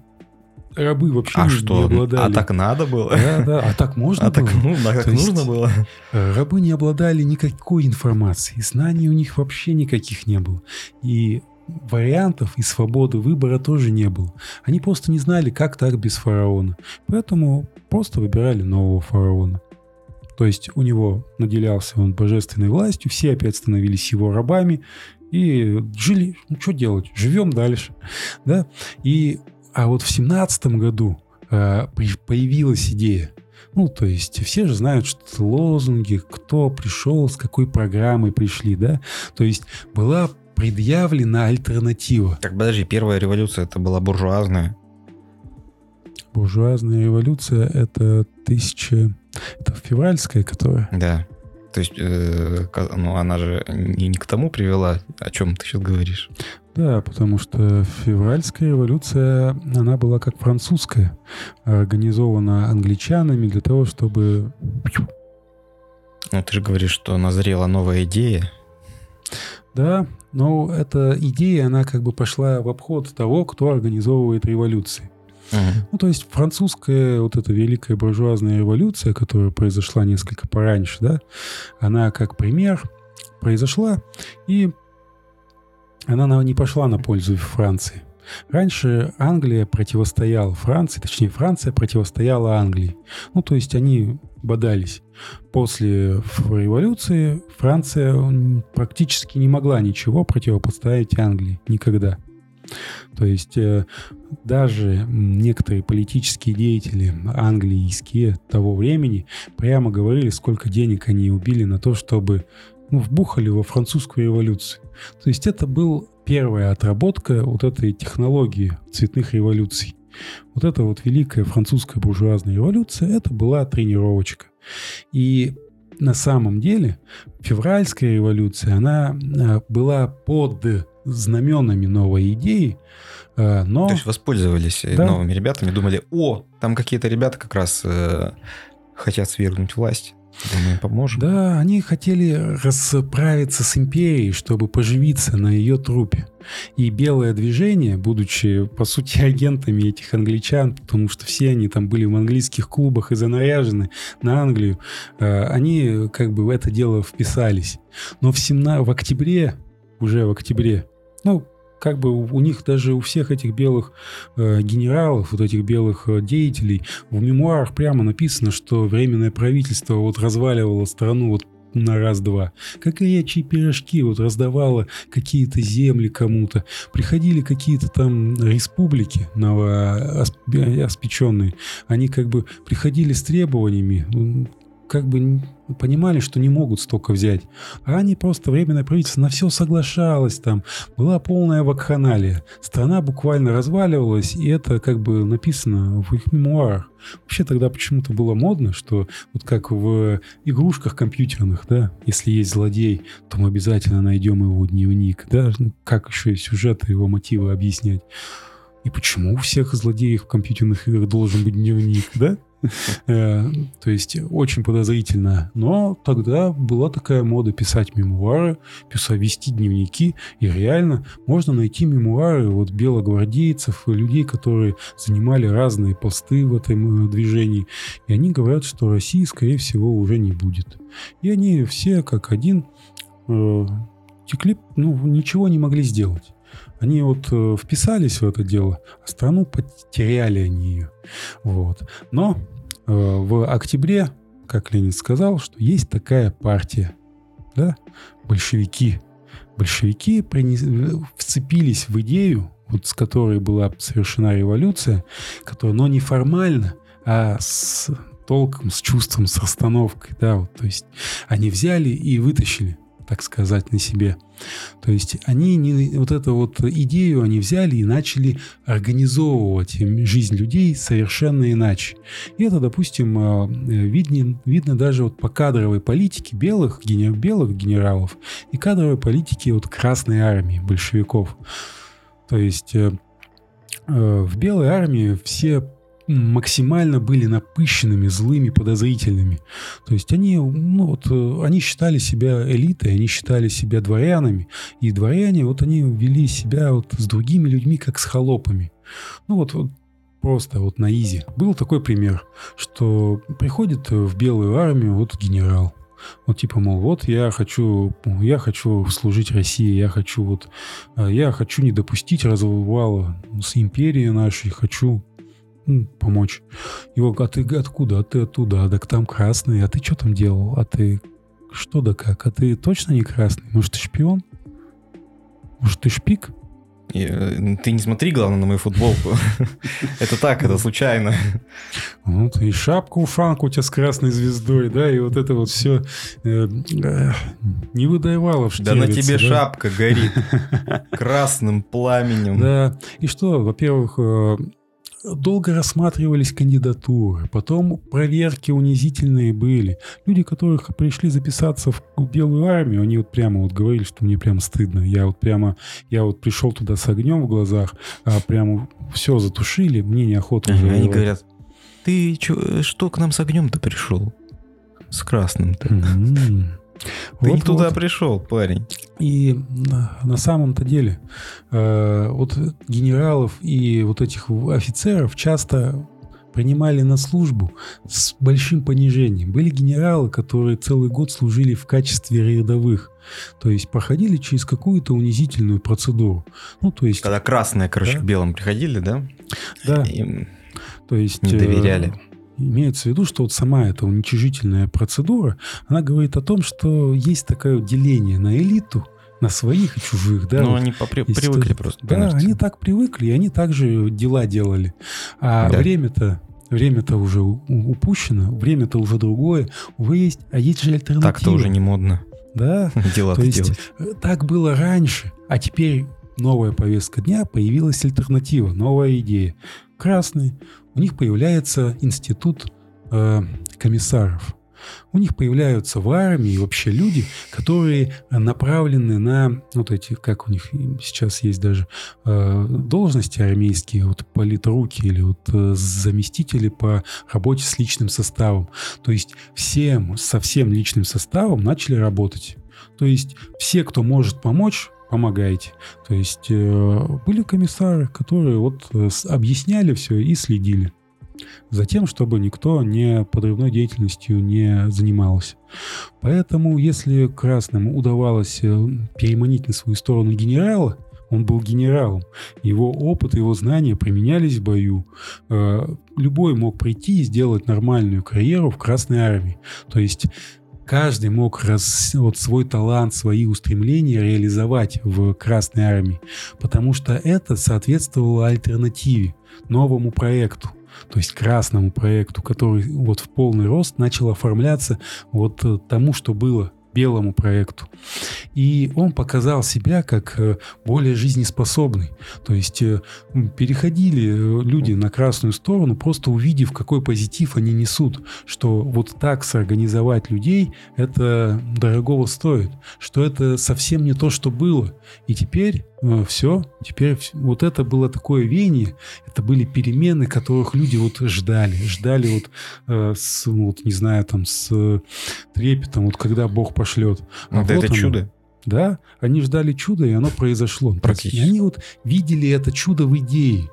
рабы вообще а не, что? не обладали. А так надо было? Да, да, а так *laughs* можно а было? Так, ну, а так То нужно было? Э, рабы не обладали никакой информацией, знаний у них вообще никаких не было. И вариантов и свободы выбора тоже не было. Они просто не знали, как так без фараона. Поэтому просто выбирали нового фараона. То есть у него наделялся он божественной властью, все опять становились его рабами и жили, ну что делать, живем дальше. *laughs* Да? И, а вот в семнадцатом году э, появилась идея, ну, то есть все же знают, что лозунги, кто пришел, с какой программой пришли, да. То есть была предъявлена альтернатива. Так, подожди, первая революция это была буржуазная? Буржуазная революция это тысяча... Это февральская, которая? Да. То есть, э, ну, она же не, не к тому привела, о чем ты сейчас говоришь. Да, потому что февральская революция, она была как французская, организована англичанами для того, чтобы... Ну, ты же говоришь, что назрела новая идея. Да, но эта идея, она как бы пошла в обход того, кто организовывает революции. Uh-huh. Ну, то есть французская вот эта великая буржуазная революция, которая произошла несколько пораньше, да, она как пример произошла, и она не пошла на пользу Франции. Раньше Англия противостояла Франции, точнее Франция противостояла Англии. Ну, то есть они бодались. После революции Франция практически не могла ничего противопоставить Англии. Никогда. То есть э, даже некоторые политические деятели английские того времени прямо говорили, сколько денег они убили на то, чтобы ну, вбухали во французскую революцию. То есть это был первая отработка вот этой технологии цветных революций. Вот эта вот великая французская буржуазная революция, это была тренировочка. И на самом деле февральская революция, она э, была под знаменами новой идеи, э, но... То есть воспользовались да. новыми ребятами, думали, о, там какие-то ребята как раз э, хотят свергнуть власть. Думаю, поможем. Да, они хотели расправиться с империей, чтобы поживиться на ее трупе. И белое движение, будучи, по сути, *laughs* агентами этих англичан, потому что все они там были в английских клубах и занаряжены на Англию, э, они как бы в это дело вписались. Но в, 17, в октябре, уже в октябре, ну, как бы у них даже у всех этих белых э, генералов, вот этих белых э, деятелей, в мемуарах прямо написано, что временное правительство вот разваливало страну вот на раз-два. Как горячие пирожки вот раздавало какие-то земли кому-то. Приходили какие-то там республики новооспеченные. Они как бы приходили с требованиями как бы понимали, что не могут столько взять. А они просто временное правительство на все соглашалось там. Была полная вакханалия. Страна буквально разваливалась, и это как бы написано в их мемуарах. Вообще тогда почему-то было модно, что вот как в игрушках компьютерных, да, если есть злодей, то мы обязательно найдем его дневник, да, как еще и сюжеты, его мотивы объяснять. И почему у всех злодеев в компьютерных играх должен быть дневник, да? Э, то есть очень подозрительно. Но тогда была такая мода писать мемуары, писать, вести дневники. И реально можно найти мемуары вот белогвардейцев, людей, которые занимали разные посты в этом движении. И они говорят, что России, скорее всего, уже не будет. И они все как один э, текли, ну, ничего не могли сделать. Они вот э, вписались в это дело, а страну потеряли они ее. Вот. Но э, в октябре, как Ленин сказал, что есть такая партия, да, большевики. Большевики принес... вцепились в идею, вот с которой была совершена революция, которая, но не формально, а с толком, с чувством, с расстановкой, да, вот, то есть они взяли и вытащили так сказать, на себе. То есть они не, вот эту вот идею они взяли и начали организовывать жизнь людей совершенно иначе. И это, допустим, э, видно, видно даже вот по кадровой политике белых, белых генералов и кадровой политике вот Красной армии, большевиков. То есть э, э, в белой армии все максимально были напыщенными, злыми, подозрительными. То есть они, ну вот, э, они считали себя элитой, они считали себя дворянами, и дворяне, вот они вели себя вот с другими людьми, как с холопами. Ну вот, вот просто вот на изи. Был такой пример, что приходит в белую армию вот генерал, вот типа, мол, вот я хочу, я хочу служить России, я хочу вот, э, я хочу не допустить развала с империей нашей, хочу помочь. Его, а ты откуда? А ты оттуда? А так там красный. А ты что там делал? А ты что да как? А ты точно не красный? Может, ты шпион? Может, ты шпик? Э, ты не смотри, главное, на мою футболку. *laughs* Это так, это случайно. Вот, и шапку ушанку у тебя с красной звездой, да, и вот это вот все э, э, не выдавало в Да на тебе шапка горит *laughs* красным пламенем. Да, и что, во-первых, долго рассматривались кандидатуры, потом проверки унизительные были. Люди, которых пришли записаться в Белую армию, они вот прямо вот говорили, что мне прямо стыдно. Я вот прямо, я вот пришел туда с огнем в глазах, а прямо все затушили, мне неохота ага, Они говорят, ты чё, что к нам с огнем-то пришел? С красным-то. Mm-hmm. Ты вот, не туда вот. пришел, парень. И на самом-то деле э, вот генералов и вот этих офицеров часто принимали на службу с большим понижением. Были генералы, которые целый год служили в качестве рядовых. То есть проходили через какую-то унизительную процедуру. Ну, то есть... Когда красные, короче, Да. к белым приходили, да? Да, Им то есть... не э, доверяли. Имеется в виду, что вот сама эта уничижительная процедура, она говорит о том, что есть такое деление на элиту, на своих и чужих, да. Ну, вот они попри- привыкли ты- просто. Да, кажется. они так привыкли, и они также дела делали. А Да. время-то время-то уже упущено, время-то уже другое. Увы, есть, а есть же альтернатива. Так-то уже не модно Да, *laughs* дела то есть делать. э, так было раньше, а теперь новая повестка дня, появилась альтернатива, новая идея. Красные, у них появляется институт э, комиссаров. У них появляются в армии вообще люди, которые направлены на вот эти, как у них сейчас есть даже э, должности армейские, вот политруки или вот э, заместители по работе с личным составом. То есть всем, со всем личным составом начали работать. То есть все, кто может помочь, помогайте. То есть э, были комиссары, которые вот э, объясняли все и следили за тем, чтобы никто не подрывной деятельностью не занимался. Поэтому, если красным удавалось э, переманить на свою сторону генерала, он был генералом, его опыт, его знания применялись в бою. Любой мог прийти и сделать нормальную карьеру в Красной Армии. То есть каждый мог раз, вот свой талант, свои устремления реализовать в Красной Армии, потому что это соответствовало альтернативе, новому проекту. То есть красному проекту, который вот в полный рост начал оформляться вот э, тому, что было белому проекту. И он показал себя как э, более жизнеспособный. То есть э, переходили э, люди на красную сторону, просто увидев, какой позитив они несут, что вот так сорганизовать людей, это дорогого стоит, что это совсем не то, что было. И теперь все, теперь вот это было такое веяние, это были перемены, которых люди вот ждали, ждали вот, э, с, ну, вот не знаю, там, с трепетом, вот когда Бог пошлет. А Да вот это оно. чудо. Да, они ждали чуда, и оно произошло. Практически. они вот видели это чудо в идее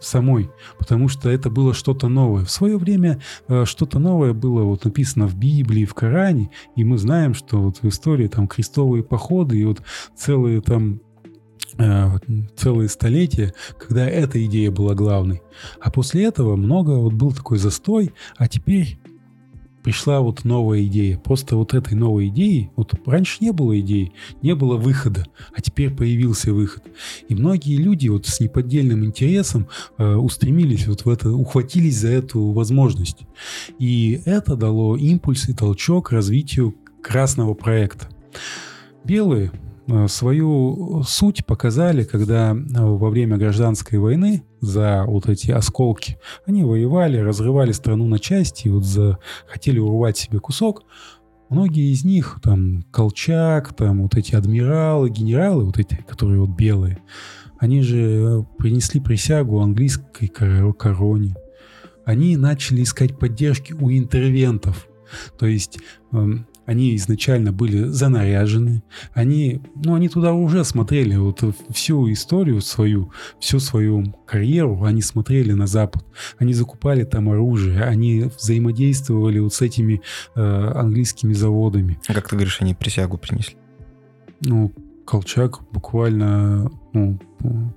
самой, потому что это было что-то новое. В свое время э, что-то новое было вот написано в Библии, в Коране, и мы знаем, что вот в истории там крестовые походы и вот целые там э, целые столетия, когда эта идея была главной. А после этого много вот был такой застой, а теперь пришла вот новая идея. Просто вот этой новой идеи, вот раньше не было идеи, не было выхода, а теперь появился выход. И многие люди вот с неподдельным интересом э, устремились вот в это, ухватились за эту возможность. И это дало импульс и толчок развитию красного проекта. Белые свою суть показали, когда э, во время гражданской войны за вот эти осколки они воевали, разрывали страну на части, вот за, хотели урвать себе кусок. Многие из них, там, Колчак, там, вот эти адмиралы, генералы, вот эти, которые вот белые, они же э, принесли присягу английской коро- короне. Они начали искать поддержки у интервентов. То есть эм, они изначально были занаряжены, они, ну, они туда уже смотрели вот всю историю свою, всю свою карьеру, они смотрели на Запад, они закупали там оружие, они взаимодействовали вот с этими э, английскими заводами. А Как ты говоришь, они присягу принесли? Ну, Колчак буквально ну,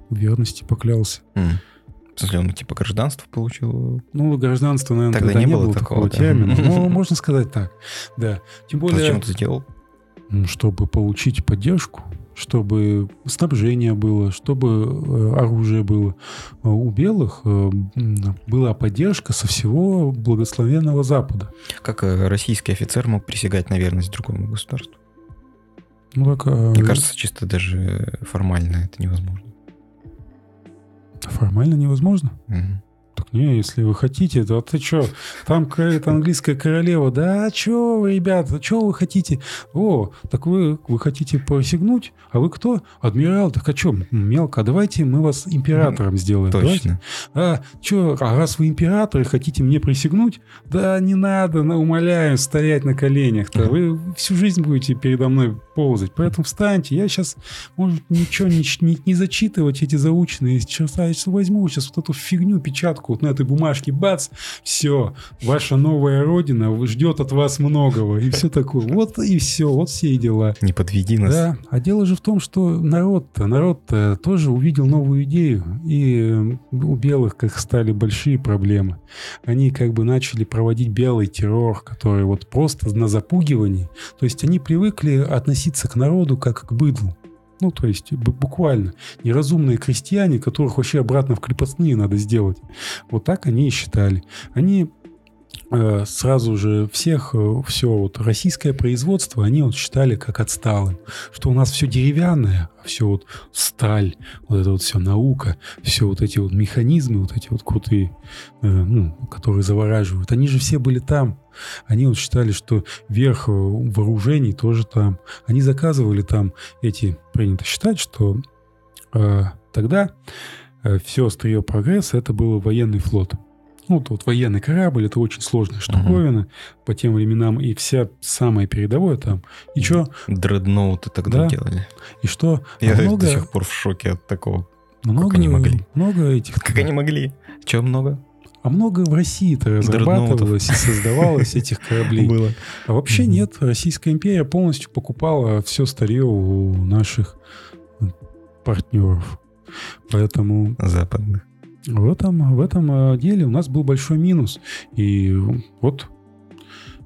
верности поклялся. М. В смысле, он типа гражданство получил? Ну, гражданство, наверное, Тогда тогда, не было было, такого, такого да. термина. *laughs* Ну, можно сказать так, да. Тем А Зачем более, это сделал? чтобы получить поддержку, чтобы снабжение было, чтобы э, оружие было. Э, У белых э, была поддержка со всего благословенного Запада. Как российский офицер мог присягать на верность другому государству? Ну, так, Мне кажется, чисто даже формально это невозможно. Формально невозможно. Мгм. Не, если вы хотите, то ты что, там какая-то английская королева, да что вы, ребята, что вы хотите? О, так вы, вы хотите присягнуть? А вы кто? Адмирал, так а что, мелко, а давайте мы вас императором сделаем. Давайте. Точно. А, что, а раз вы император и хотите мне присягнуть? Да не надо, на- умоляю, стоять на коленях-то. Вы всю жизнь будете передо мной ползать. Поэтому встаньте, я сейчас, может, ничего не, не, не зачитывать эти заученные. Сейчас, сейчас возьму сейчас вот эту фигню, печатку на этой бумажке, бац, все, ваша новая родина ждет от вас многого. И все такое. Вот и все, вот все и дела. Не подведи нас. Да, а дело же в том, что народ-то, народ-то тоже увидел новую идею. И у белых как стали большие проблемы. Они как бы начали проводить белый террор, который вот просто на запугивании. То есть они привыкли относиться к народу как к быдлу. Ну, то есть буквально неразумные крестьяне, которых вообще обратно в крепостные надо сделать. Вот так они и считали. Они Э, сразу же всех, э, все вот российское производство, они вот считали как отсталым, что у нас все деревянное, а все вот сталь, вот это вот все наука, все вот эти вот механизмы, вот эти вот крутые, э, ну, которые завораживают, они же все были там. Они вот считали, что верх вооружений тоже там. Они заказывали там эти, принято считать, что э, тогда э, все острие прогресса это был военный флот. Ну, вот, вот военный корабль, это очень сложная штуковина uh-huh. по тем временам, и вся самая передовая там. И что? Дредноуты тогда да. делали. И что? Я много... до сих пор в шоке от такого. Много, как они могли? Много этих. Как они могли? Чего много? А много в России-то разрабатывалось и создавалось *laughs* этих кораблей. Было. А вообще нет. Российская империя полностью покупала все старье у наших партнеров. Поэтому... Западных. В этом, в этом э, деле у нас был большой минус. И вот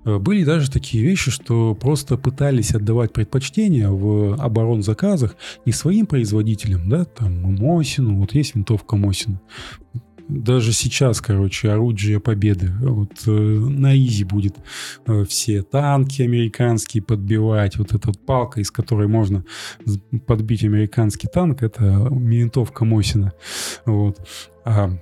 э, были даже такие вещи, что просто пытались отдавать предпочтение в оборонзаказах не своим производителям, да, там Мосину, вот есть винтовка Мосина даже сейчас, короче, орудие победы. Вот э, на изи будет э, все танки американские подбивать. Вот эта вот палка, из которой можно подбить американский танк, это винтовка Мосина. Вот. А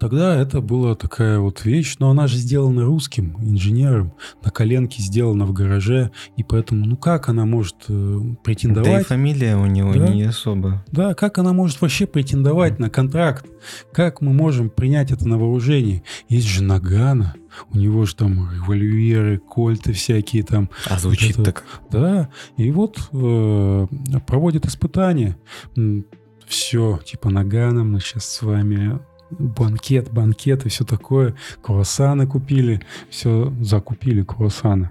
Тогда это была такая вот вещь, но она же сделана русским инженером, на коленке сделана в гараже, и поэтому, ну как она может э, претендовать? Да и фамилия у него да? не особо. Да, как она может вообще претендовать на контракт? Как мы можем принять это на вооружение? Есть же Нагана, у него же там револьверы, кольты всякие там. А звучит вот так. Да, и вот э, проводят испытания. Все, типа Наганом мы сейчас с вами банкет, банкет и все такое. Круассаны купили, все закупили круассаны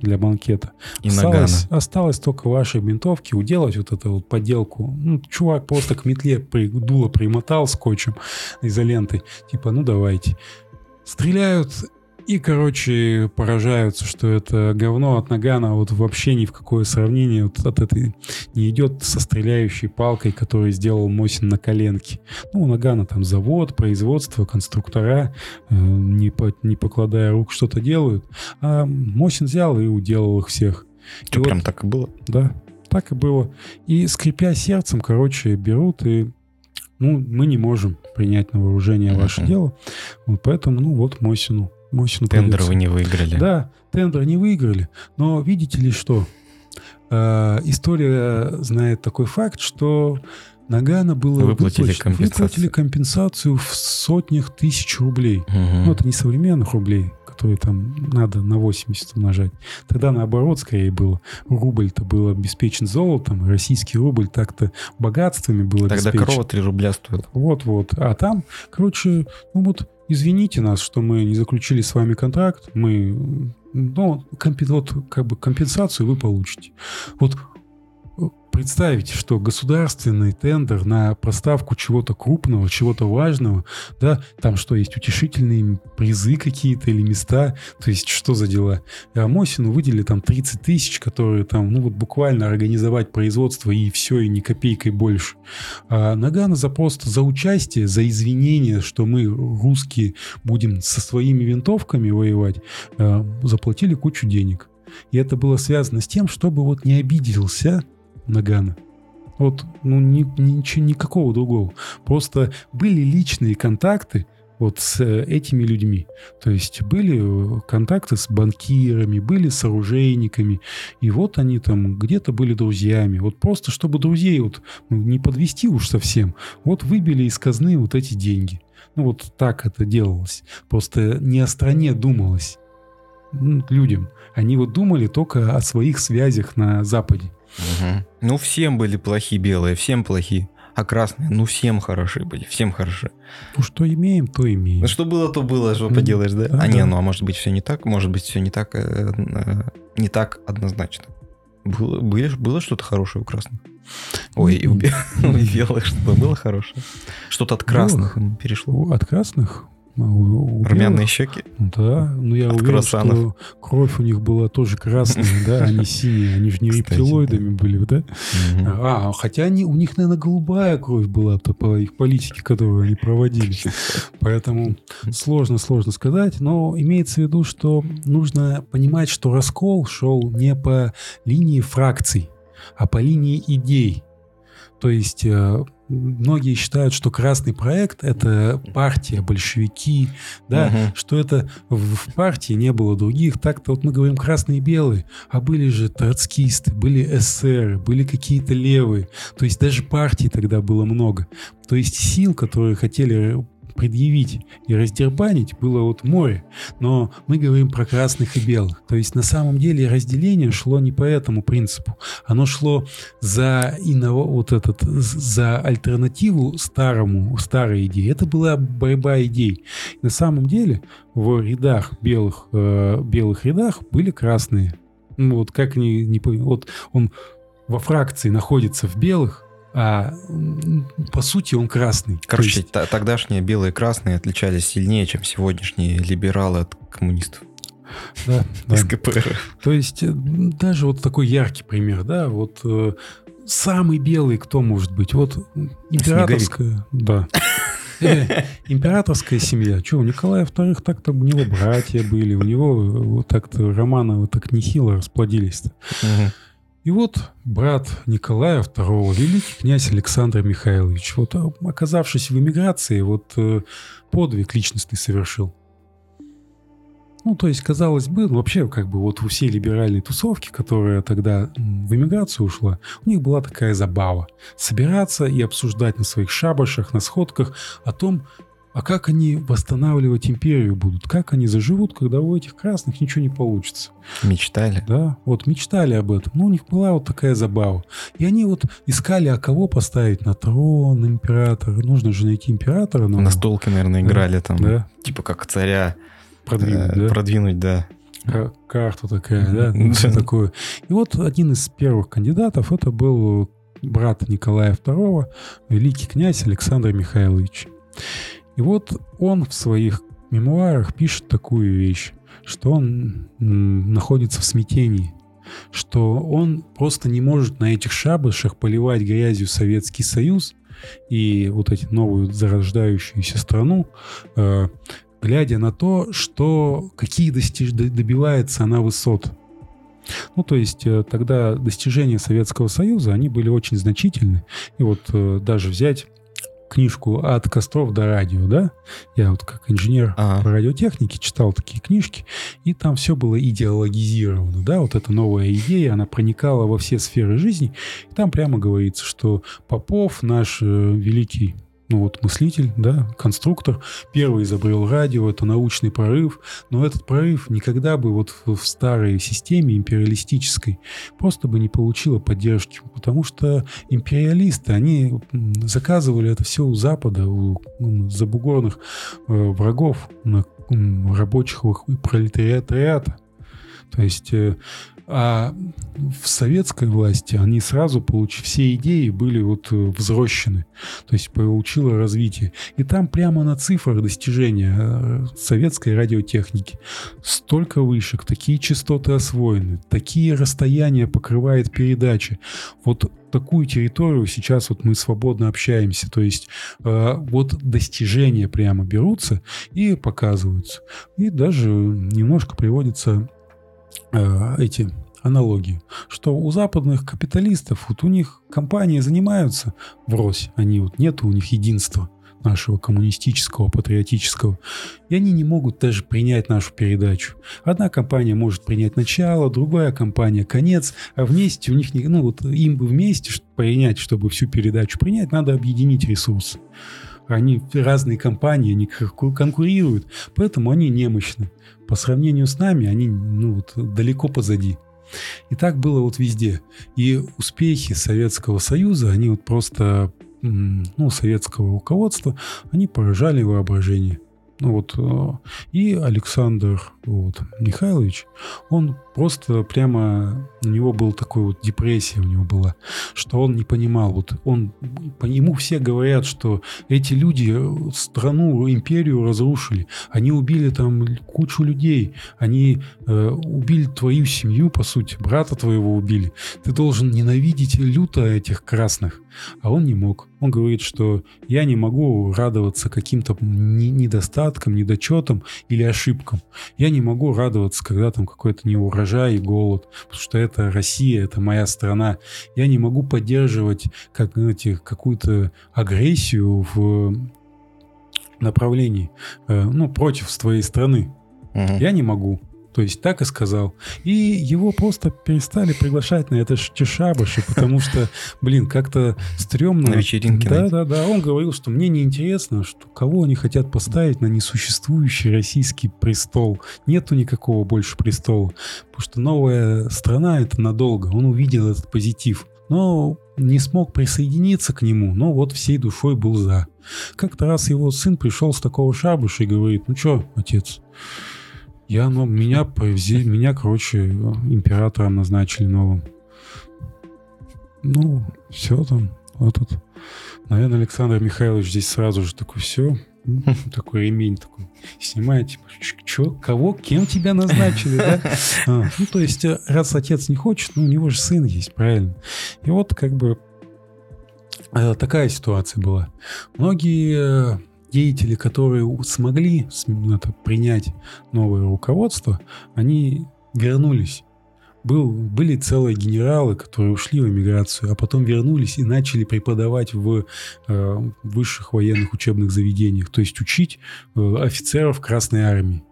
для банкета. И осталось, осталось только вашей бинтовки уделать вот эту вот подделку. Ну, чувак просто к метле при, дуло примотал скотчем изолентой. Типа, ну давайте. Стреляют и, короче, поражаются, что это говно от Нагана вот вообще ни в какое сравнение вот от этой не идет со стреляющей палкой, которую сделал Мосин на коленке. Ну, у Нагана там завод, производство, конструктора, э, не, по, не покладая рук что-то делают. А Мосин взял и уделал их всех. Что, прям вот, так и было? Да, так и было. И скрипя сердцем, короче, берут и ну, мы не можем принять на вооружение ваше uh-huh. дело. Вот поэтому, ну, вот Мосину Мощно Тендер вы не выиграли. Да, тендер не выиграли. Но видите ли что? Э, история знает такой факт, что Нагана было выплатили, выплачено, компенсацию. выплатили компенсацию в сотнях тысяч рублей. Угу. Ну, это не современных рублей, которые там надо на 80 умножать. Тогда наоборот скорее было. Рубль-то был обеспечен золотом, российский рубль так-то богатствами был Тогда обеспечен. Тогда корова 3 рубля стоит. Вот-вот. А там, короче, ну вот извините нас, что мы не заключили с вами контракт, мы, ну, компи, вот, как бы компенсацию вы получите. Вот представить, что государственный тендер на поставку чего-то крупного, чего-то важного, да, там что есть, утешительные призы какие-то или места, то есть что за дела. А Мосину выделили там 30 тысяч, которые там, ну вот буквально организовать производство и все, и ни копейкой больше. А Нагана за просто за участие, за извинение, что мы, русские, будем со своими винтовками воевать, а, заплатили кучу денег. И это было связано с тем, чтобы вот не обиделся Нагана. Вот, ну, ни, ничего, никакого другого. Просто были личные контакты вот с э, этими людьми. То есть были э, контакты с банкирами, были с оружейниками. И вот они там где-то были друзьями. Вот просто, чтобы друзей вот ну, не подвести уж совсем, вот выбили из казны вот эти деньги. Ну, вот так это делалось. Просто не о стране думалось людям. Они вот думали только о своих связях на Западе. Угу. Ну, всем были плохие белые, всем плохие. А красные, ну, всем хороши были, всем хороши. Ну, что имеем, то имеем. Ну, что было, то было, что поделаешь, да? да, а не, ну, а может быть, все не так, может быть, все не так, э, э, не так однозначно. Было, были, было что-то хорошее у красных? Ой, и у, бе- *laughs* у белых что-то было хорошее? Что-то от красных перешло? От красных? А у- у Румяные щеки? Да, ну я От уверен, круассанов. что кровь у них была тоже красная, да, *laughs* не синяя. Они же не рептилоидами были, да? А, хотя они, у них, наверное, голубая кровь была то по их политике, которую они проводили. *laughs* Поэтому сложно, сложно сказать. Но имеется в виду, что нужно понимать, что раскол шел не по линии фракций, а по линии идей. То есть э, многие считают, что красный проект это партия, большевики, да, Мгм. что это в, в партии не было других. Так-то вот мы говорим красные и белые, а были же троцкисты, были эсеры, были какие-то левые. То есть даже партий тогда было много. То есть сил, которые хотели предъявить и раздербанить, было вот море. Но мы говорим про красных и белых. То есть на самом деле разделение шло не по этому принципу. Оно шло за иного, вот этот, за альтернативу старому, старой идее. Это была борьба идей. На самом деле в рядах белых, э, белых рядах были красные. Ну вот как не пон- вот он во фракции находится в белых, а по сути он красный. То Короче, есть, та- тогдашние белые и красные отличались сильнее, чем сегодняшние либералы от коммунистов да, да. из КПР. То есть э, даже вот такой яркий пример, да, вот э, самый белый кто может быть? Вот императорская, да. Э, Императорская семья. Что, у Николая II так-то у него братья были, у него э, вот так-то Романовы так нехило расплодились-то. Мгм. И вот брат Николая II, великий князь Александр Михайлович, вот а, оказавшись в эмиграции, вот э, подвиг личностный совершил. Ну, то есть, казалось бы, ну, вообще, как бы вот у всей либеральной тусовки, которая тогда в эмиграцию ушла, у них была такая забава. Собираться и обсуждать на своих шабашах, на сходках о том, а как они восстанавливать империю будут, как они заживут, когда у этих красных ничего не получится. Мечтали. Да, вот мечтали об этом. Но у них была вот такая забава. И они вот искали, а кого поставить на трон императора. Нужно же найти императора. Но На столке, наверное, Да. играли там. Да, Типа как царя продвинуть, э, да? продвинуть, да. Ка- Карту такая, да, Мгм. всё *laughs* такое. И вот один из первых кандидатов это был брат Николая II, великий князь Александр Михайлович. И вот он в своих мемуарах пишет такую вещь, что он находится в смятении, что он просто не может на этих шабашах поливать грязью Советский Союз и вот эти новую зарождающуюся страну, э, глядя на то, что какие достиж... добивается она высот. Ну, то есть э, тогда достижения Советского Союза, они были очень значительны. И вот э, даже взять книжку «От костров до радио», да? Я вот как инженер Ага. по радиотехнике читал такие книжки, и там все было идеологизировано, да? Вот эта новая идея, она проникала во все сферы жизни. И там прямо говорится, что Попов, наш э, великий ну вот мыслитель, да, конструктор, первый изобрел радио, это научный прорыв, но этот прорыв никогда бы вот в, старой системе империалистической просто бы не получила поддержки, потому что империалисты, они заказывали это все у Запада, у забугорных э, врагов, на, рабочих и пролетариата. То есть э, а в советской власти они сразу получили, все идеи были вот э, взрощены, то есть получило развитие. И там прямо на цифрах достижения э, советской радиотехники столько вышек, такие частоты освоены, такие расстояния покрывает передача. Вот такую территорию сейчас вот мы свободно общаемся, то есть э, вот достижения прямо берутся и показываются. И даже немножко приводятся э, эти аналогии, что у западных капиталистов, вот у них компании занимаются врозь, они вот нет у них единства нашего коммунистического, патриотического, и они не могут даже принять нашу передачу. Одна компания может принять начало, другая компания конец, а вместе у них, не, ну вот им бы вместе принять, чтобы всю передачу принять, надо объединить ресурсы. Они разные компании, они конку- конкурируют, поэтому они немощны. По сравнению с нами, они ну, вот, далеко позади. И так было вот везде. И успехи Советского Союза, они вот просто ну, советского руководства, они поражали воображение. Ну вот, э, и Александр вот, Михайлович, он просто прямо, у него был такой вот депрессия у него была, что он не понимал, вот он, по ему все говорят, что эти люди страну, империю разрушили, они убили там кучу людей, они э, убили твою семью, по сути, брата твоего убили, ты должен ненавидеть люто этих красных, а он не мог. Он говорит, что я не могу радоваться каким-то недостаткам, недочетам или ошибкам. Я не могу радоваться, когда там какой-то неурожай и голод, потому что это Россия, это моя страна. Я не могу поддерживать как, знаете, какую-то агрессию в направлении, э, ну, против твоей страны. Угу. Я не могу. То есть так и сказал. И его просто перестали приглашать на это шабаши, потому что, блин, как-то стрёмно. На вечеринке. Да, да, да. Он говорил, что мне неинтересно, что кого они хотят поставить на несуществующий российский престол. Нету никакого больше престола. Потому что новая страна — это надолго. Он увидел этот позитив. Но не смог присоединиться к нему, но вот всей душой был за. Как-то раз его сын пришел с такого шабуша и говорит, ну что, отец, я, ну, меня повезли, меня, короче, императором назначили новым. Ну, все там, вот тут. Наверное, Александр Михайлович здесь сразу же такой, все, *laughs* такой ремень такой снимает, типа, что, кого, кем тебя назначили, да? *laughs* А, ну, то есть, раз отец не хочет, ну, у него же сын есть, правильно? И вот, как бы, э, такая ситуация была. Многие э, деятели, которые смогли это, принять новое руководство, они вернулись. Был, были целые генералы, которые ушли в эмиграцию, а потом вернулись и начали преподавать в э, высших военных учебных заведениях, то есть учить э, офицеров Красной Армии.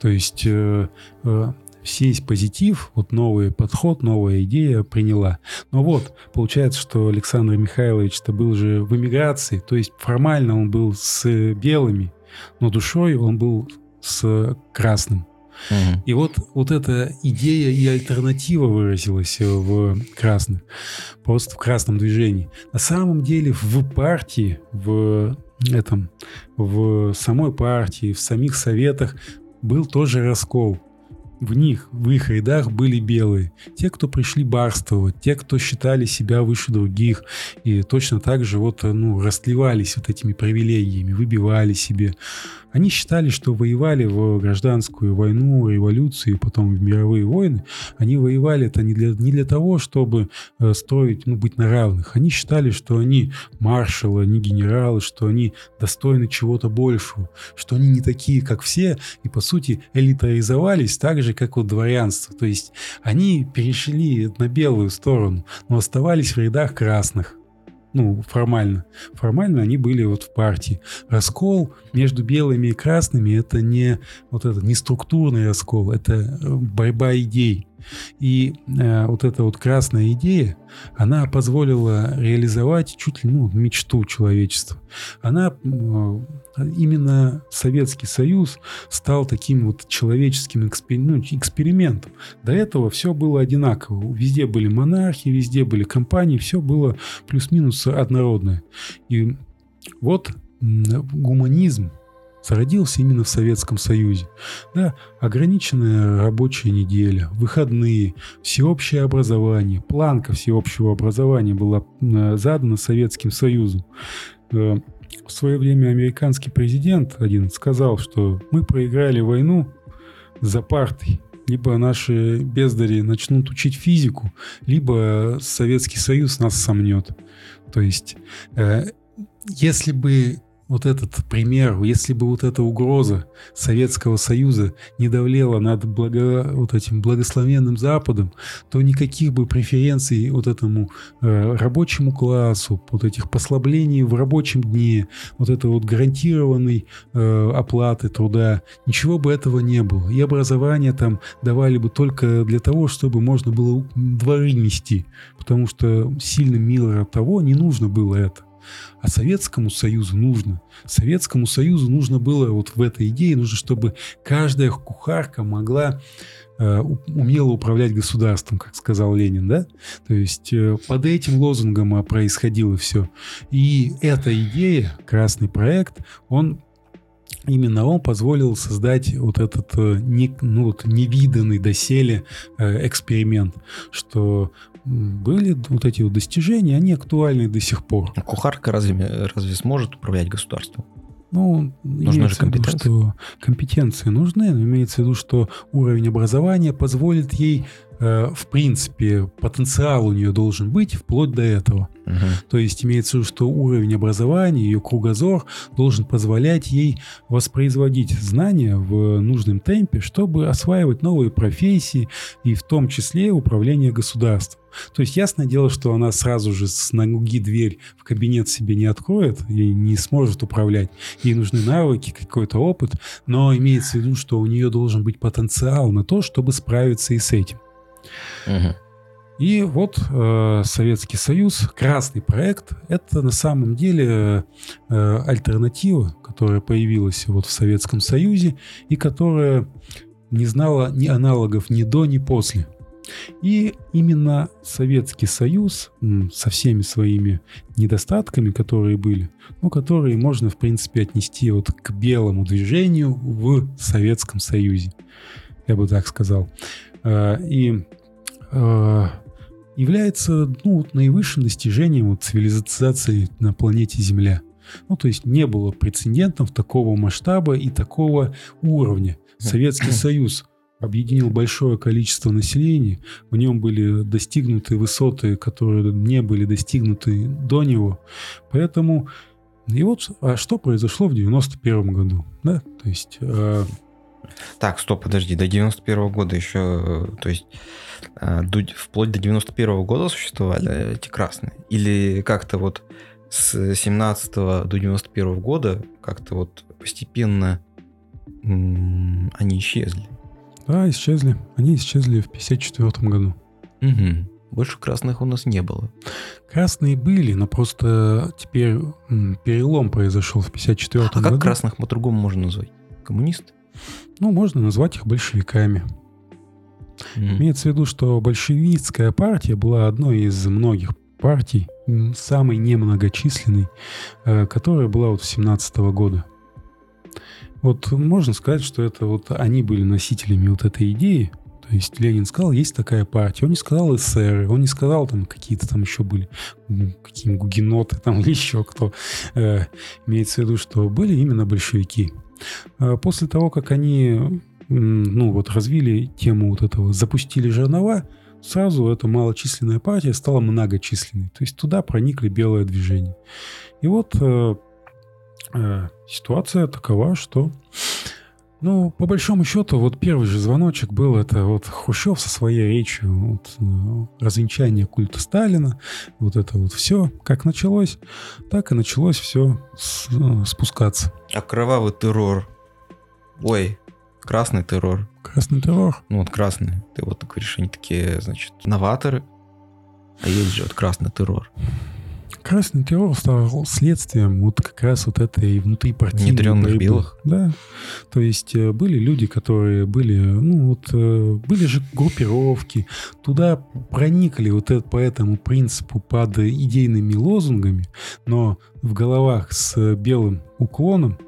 То есть э, э, все есть позитив, вот новый подход, новая идея приняла. Но вот, получается, что Александр Михайлович-то был же в эмиграции, то есть формально он был с белыми, но душой он был с красным. Угу. И вот, вот эта идея и альтернатива выразилась в красных, просто в красном движении. На самом деле в партии, в этом, в самой партии, в самих советах был тоже раскол в них, в их рядах были белые. Те, кто пришли барствовать, те, кто считали себя выше других, и точно так же вот, ну, растлевались вот этими привилегиями, выбивали себе они считали, что воевали в гражданскую войну, революцию и потом в мировые войны. Они воевали это не для, не для того, чтобы э, строить, ну, быть на равных. Они считали, что они маршалы, они генералы, что они достойны чего-то большего, что они не такие, как все, и, по сути, элитаризовались так же, как у дворянства. То есть они перешли на белую сторону, но оставались в рядах красных ну, формально. Формально они были вот в партии. Раскол между белыми и красными это не вот это не структурный раскол, это э, борьба идей. И э, вот эта вот красная идея, она позволила реализовать чуть ли ну, мечту человечества. Она э, именно Советский Союз стал таким вот человеческим экспер, ну, экспериментом. До этого все было одинаково. Везде были монархии, везде были компании, все было плюс-минус однородное. И вот гуманизм зародился именно в Советском Союзе. Да, ограниченная рабочая неделя, выходные, всеобщее образование, планка всеобщего образования была э, задана Советским Союзом. В свое время американский президент один сказал, что мы проиграли войну за партой. Либо наши бездари начнут учить физику, либо Советский Союз нас сомнет. То есть, э, если бы вот этот пример, если бы вот эта угроза Советского Союза не давлела над благо, вот этим благословенным Западом, то никаких бы преференций вот этому э, рабочему классу, вот этих послаблений в рабочем дне, вот это вот гарантированной э, оплаты труда, ничего бы этого не было. И образование там давали бы только для того, чтобы можно было дворы нести, потому что сильным мира того не нужно было это. А Советскому Союзу нужно. Советскому Союзу нужно было вот в этой идее, нужно, чтобы каждая кухарка могла э, умело управлять государством, как сказал Ленин, да? То есть э, под этим лозунгом происходило все. И эта идея, красный проект, он именно он позволил создать вот этот не, ну, вот невиданный доселе эксперимент, что были вот эти вот достижения, они актуальны до сих пор. А кухарка разве, разве сможет управлять государством? Ну, нужны же компетенции. Виду, что компетенции нужны, но имеется в виду, что уровень образования позволит ей в принципе, потенциал у нее должен быть вплоть до этого. Угу. То есть имеется в виду, что уровень образования, ее кругозор должен позволять ей воспроизводить знания в нужном темпе, чтобы осваивать новые профессии и в том числе управление государством. То есть ясное дело, что она сразу же с ноги дверь в кабинет себе не откроет и не сможет управлять. Ей нужны навыки, какой-то опыт, но имеется в виду, что у нее должен быть потенциал на то, чтобы справиться и с этим. Угу. И вот э, Советский Союз, красный проект, это на самом деле э, альтернатива, которая появилась вот в Советском Союзе и которая не знала ни аналогов ни до, ни после. И именно Советский Союз со всеми своими недостатками, которые были, ну, которые можно, в принципе, отнести вот к белому движению в Советском Союзе, я бы так сказал. Э, и является ну, наивысшим достижением вот, цивилизации на планете Земля. Ну, то есть не было прецедентов такого масштаба и такого уровня. Советский *clears throat* Союз объединил большое количество населения, в нем были достигнуты высоты, которые не были достигнуты до него. Поэтому и вот, а что произошло в 91 году? Да? То есть... Э... Так, стоп, подожди, до 91 года еще, то есть а, вплоть до 91 года существовали эти красные? Или как-то вот с 17 до 91 года как-то вот постепенно они исчезли? Да, исчезли. Они исчезли в 54 году. Угу. Больше красных у нас не было. Красные были, но просто теперь перелом произошел в 54 а году. А как красных по-другому можно назвать? Коммунисты? Ну, можно назвать их большевиками. Mm. Имеется в виду, что большевистская партия была одной из многих партий, самой немногочисленной, э, которая была вот с 17 года. Вот можно сказать, что это вот они были носителями вот этой идеи. То есть Ленин сказал, есть такая партия. Он не сказал эсеры, он не сказал там какие-то там еще были, какие-нибудь гугеноты там *laughs* или еще кто. Э, имеется в виду, что были именно большевики. Э, после того, как они ну вот развили тему вот этого, запустили жернова, сразу эта малочисленная партия стала многочисленной. То есть туда проникли белое движение. И вот э, э, ситуация такова, что ну, по большому счету, вот первый же звоночек был, это вот Хрущев со своей речью, вот, э, развенчание культа Сталина, вот это вот все, как началось, так и началось все с, э, спускаться. А кровавый террор, ой, Красный террор. Красный террор? Ну, вот красный. Ты вот говоришь, они такие, значит, новаторы. А есть же вот красный террор. Красный террор стал следствием вот как раз вот этой внутрипартийной Внедренных борьбы. белых. Да. То есть э, были люди, которые были, ну вот, э, были же группировки, туда проникли вот это, по этому принципу под идейными лозунгами, но в головах с белым уклоном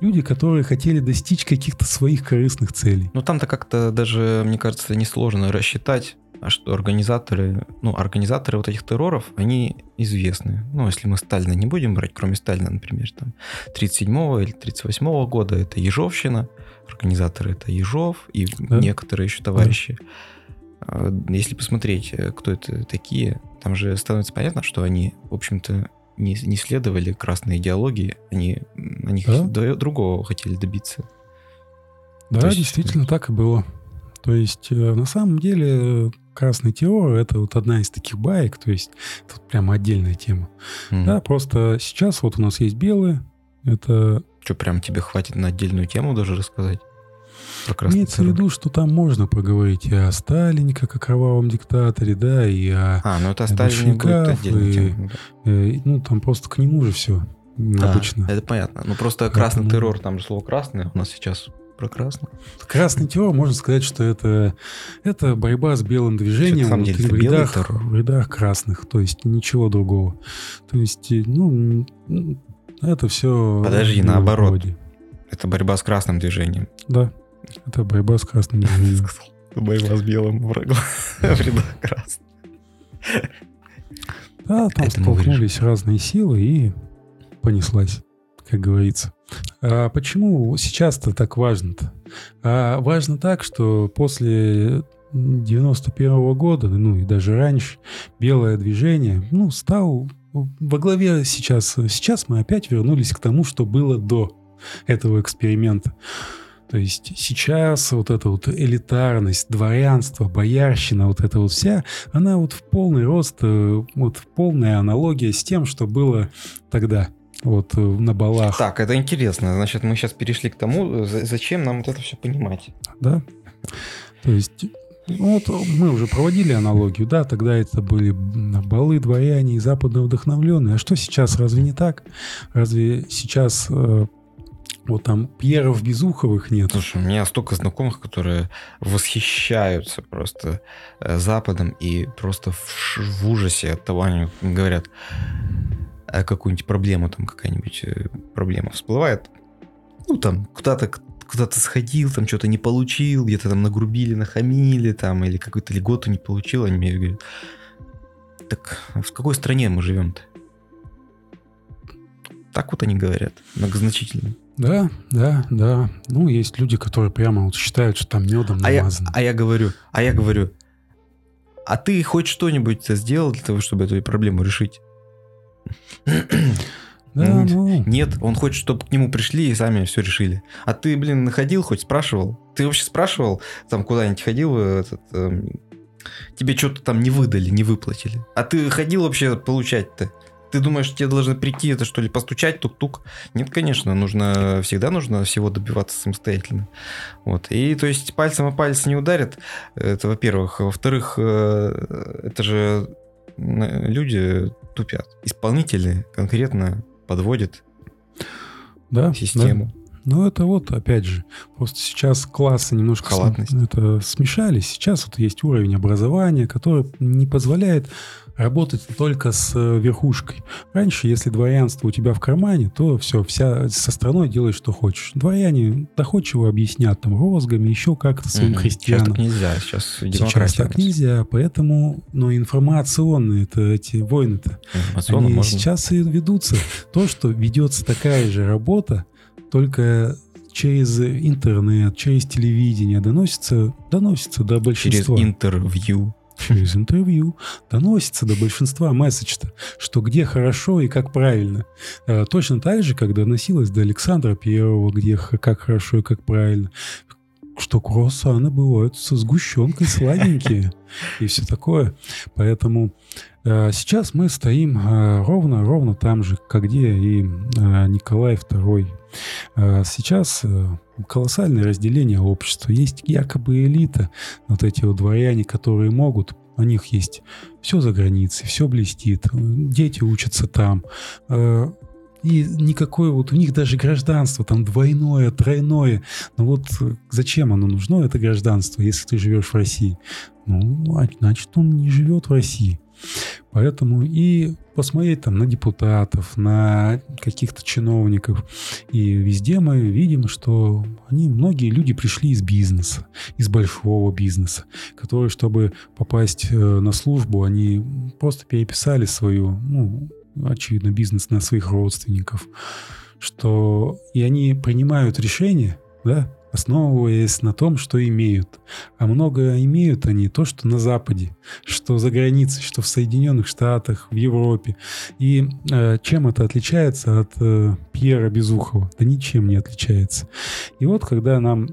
люди, которые хотели достичь каких-то своих корыстных целей. Ну там-то как-то даже, мне кажется, несложно рассчитать, что организаторы, ну, организаторы вот этих терроров, они известны. Ну, если мы Сталина не будем брать, кроме Сталина, например, там, 37-го или 38-го года, это Ежовщина, организаторы это Ежов и да? некоторые еще товарищи. Да. Если посмотреть, э, кто это такие, там же становится понятно, что они, в общем-то, не, не следовали красной идеологии, они, они да? другого хотели добиться. Да, есть... действительно так и было. То есть, э, на самом деле, красный террор — это вот одна из таких баек, то есть, тут прямо отдельная тема. Mm. Да, просто сейчас вот у нас есть белые, это... Что, прям тебе хватит на отдельную тему даже рассказать? про красный Имеется в виду, что там можно поговорить и о Сталине, как о кровавом диктаторе, да, и о... А, ну это Сталин будет отдельной и- темой, да. э, ну, там просто к нему же все Да, обычно. это понятно. Ну просто красный Поэтому- террор, там же слово красный у нас сейчас про красный. Красный террор, можно сказать, что это, это борьба с белым движением вот деле в, рядах, в рядах красных, то есть ничего другого. То есть, ну, это все... Подожди, наоборот. Это борьба с красным движением. Да, это борьба с красным движением. Борьба с белым врагом в рядах красных. Да, там столкнулись разные силы и понеслась, как говорится. А почему сейчас-то так важно-то? А важно так, что после 91 года, ну и даже раньше, белое движение, ну, стал во главе сейчас. Сейчас мы опять вернулись к тому, что было до этого эксперимента. То есть сейчас вот эта вот элитарность, дворянство, боярщина, вот эта вот вся, она вот в полный рост, э, вот полная аналогия с тем, что было тогда, вот э, на балах, Так, это интересно. Значит, мы сейчас перешли к тому, за- зачем нам вот это все понимать. да? То есть ну, вот мы уже проводили аналогию, да, тогда это были балы, дворяне и западно вдохновленные. А что сейчас, разве не так? Разве сейчас э, вот там Пьеров Безуховых нет? Слушай, у меня столько знакомых, которые восхищаются просто э, Западом и просто в, в ужасе от того, они говорят, какую-нибудь проблему там какая-нибудь э, проблема всплывает. Ну, там, куда-то куда-то сходил, там что-то не получил, где-то там нагрубили, нахамили, там, или какую-то льготу не получил, они мне говорят, так в какой стране мы живем-то? Так вот они говорят, многозначительно. Да, да, да. Ну, есть люди, которые прямо вот считают, что там медом А я, намазано. а я говорю, а я говорю, а ты хоть что-нибудь сделал для того, чтобы эту проблему решить? Да, М, ну, Нет, он хочет, чтобы к нему пришли и сами все решили. А ты, блин, находил, хоть спрашивал? Ты вообще спрашивал, там куда-нибудь ходил, э, этот, эм, тебе что-то там не выдали, не выплатили. А ты ходил вообще получать-то? Ты думаешь, тебе должны прийти, это что ли, постучать, тук-тук? Нет, конечно, нужно, всегда нужно всего добиваться самостоятельно. Вот. И то есть пальцем о палец не ударят, это во-первых. Во-вторых, э, это же люди тупят. Исполнители конкретно подводят да, систему. да. Ну, это вот, опять же, просто сейчас классы немножко см- это, смешались. Сейчас вот есть уровень образования, который не позволяет работать только с э, верхушкой. Раньше, если дворянство у тебя в кармане, то все, вся со страной делай, что хочешь. Дворяне доходчиво объяснят там розгами, еще как-то своим Мгм. крестьянам. Сейчас так нельзя, сейчас Сейчас так нельзя, поэтому, ну, информационные это эти войны-то, они можно. сейчас и ведутся. То, что ведется такая же работа, только через интернет, через телевидение доносится, доносится до Через большинства. интервью. Через интервью доносится до большинства месседж что где хорошо и как правильно. Э, Точно так же, как доносилось до Александра Первого, где как хорошо и как правильно. Что круассаны бывают со сгущенкой сладенькие и все такое. Поэтому э, сейчас мы стоим э, ровно, ровно там же, как где и Николай II. Э, Сейчас э, колоссальное разделение общества. Есть якобы элита, вот эти вот дворяне, которые могут, у них есть все за границей, все блестит, э, дети учатся там. э, И никакое вот у них даже гражданство там двойное, тройное. Но вот зачем оно нужно, это гражданство, если ты живешь в России? Ну, а значит, он не живет в России. Поэтому и посмотреть там на депутатов, на каких-то чиновников. И везде мы видим, что они, многие люди пришли из бизнеса, из большого бизнеса, которые, чтобы попасть э, на службу, они просто переписали свою, ну, очевидно, бизнес на своих родственников. Что и они принимают решения, да, основываясь на том, что имеют. А много имеют они то, что на Западе, что за границей, что в Соединенных Штатах, в Европе. И э, чем это отличается от э, Пьера Безухова? Да ничем не отличается. И вот когда нам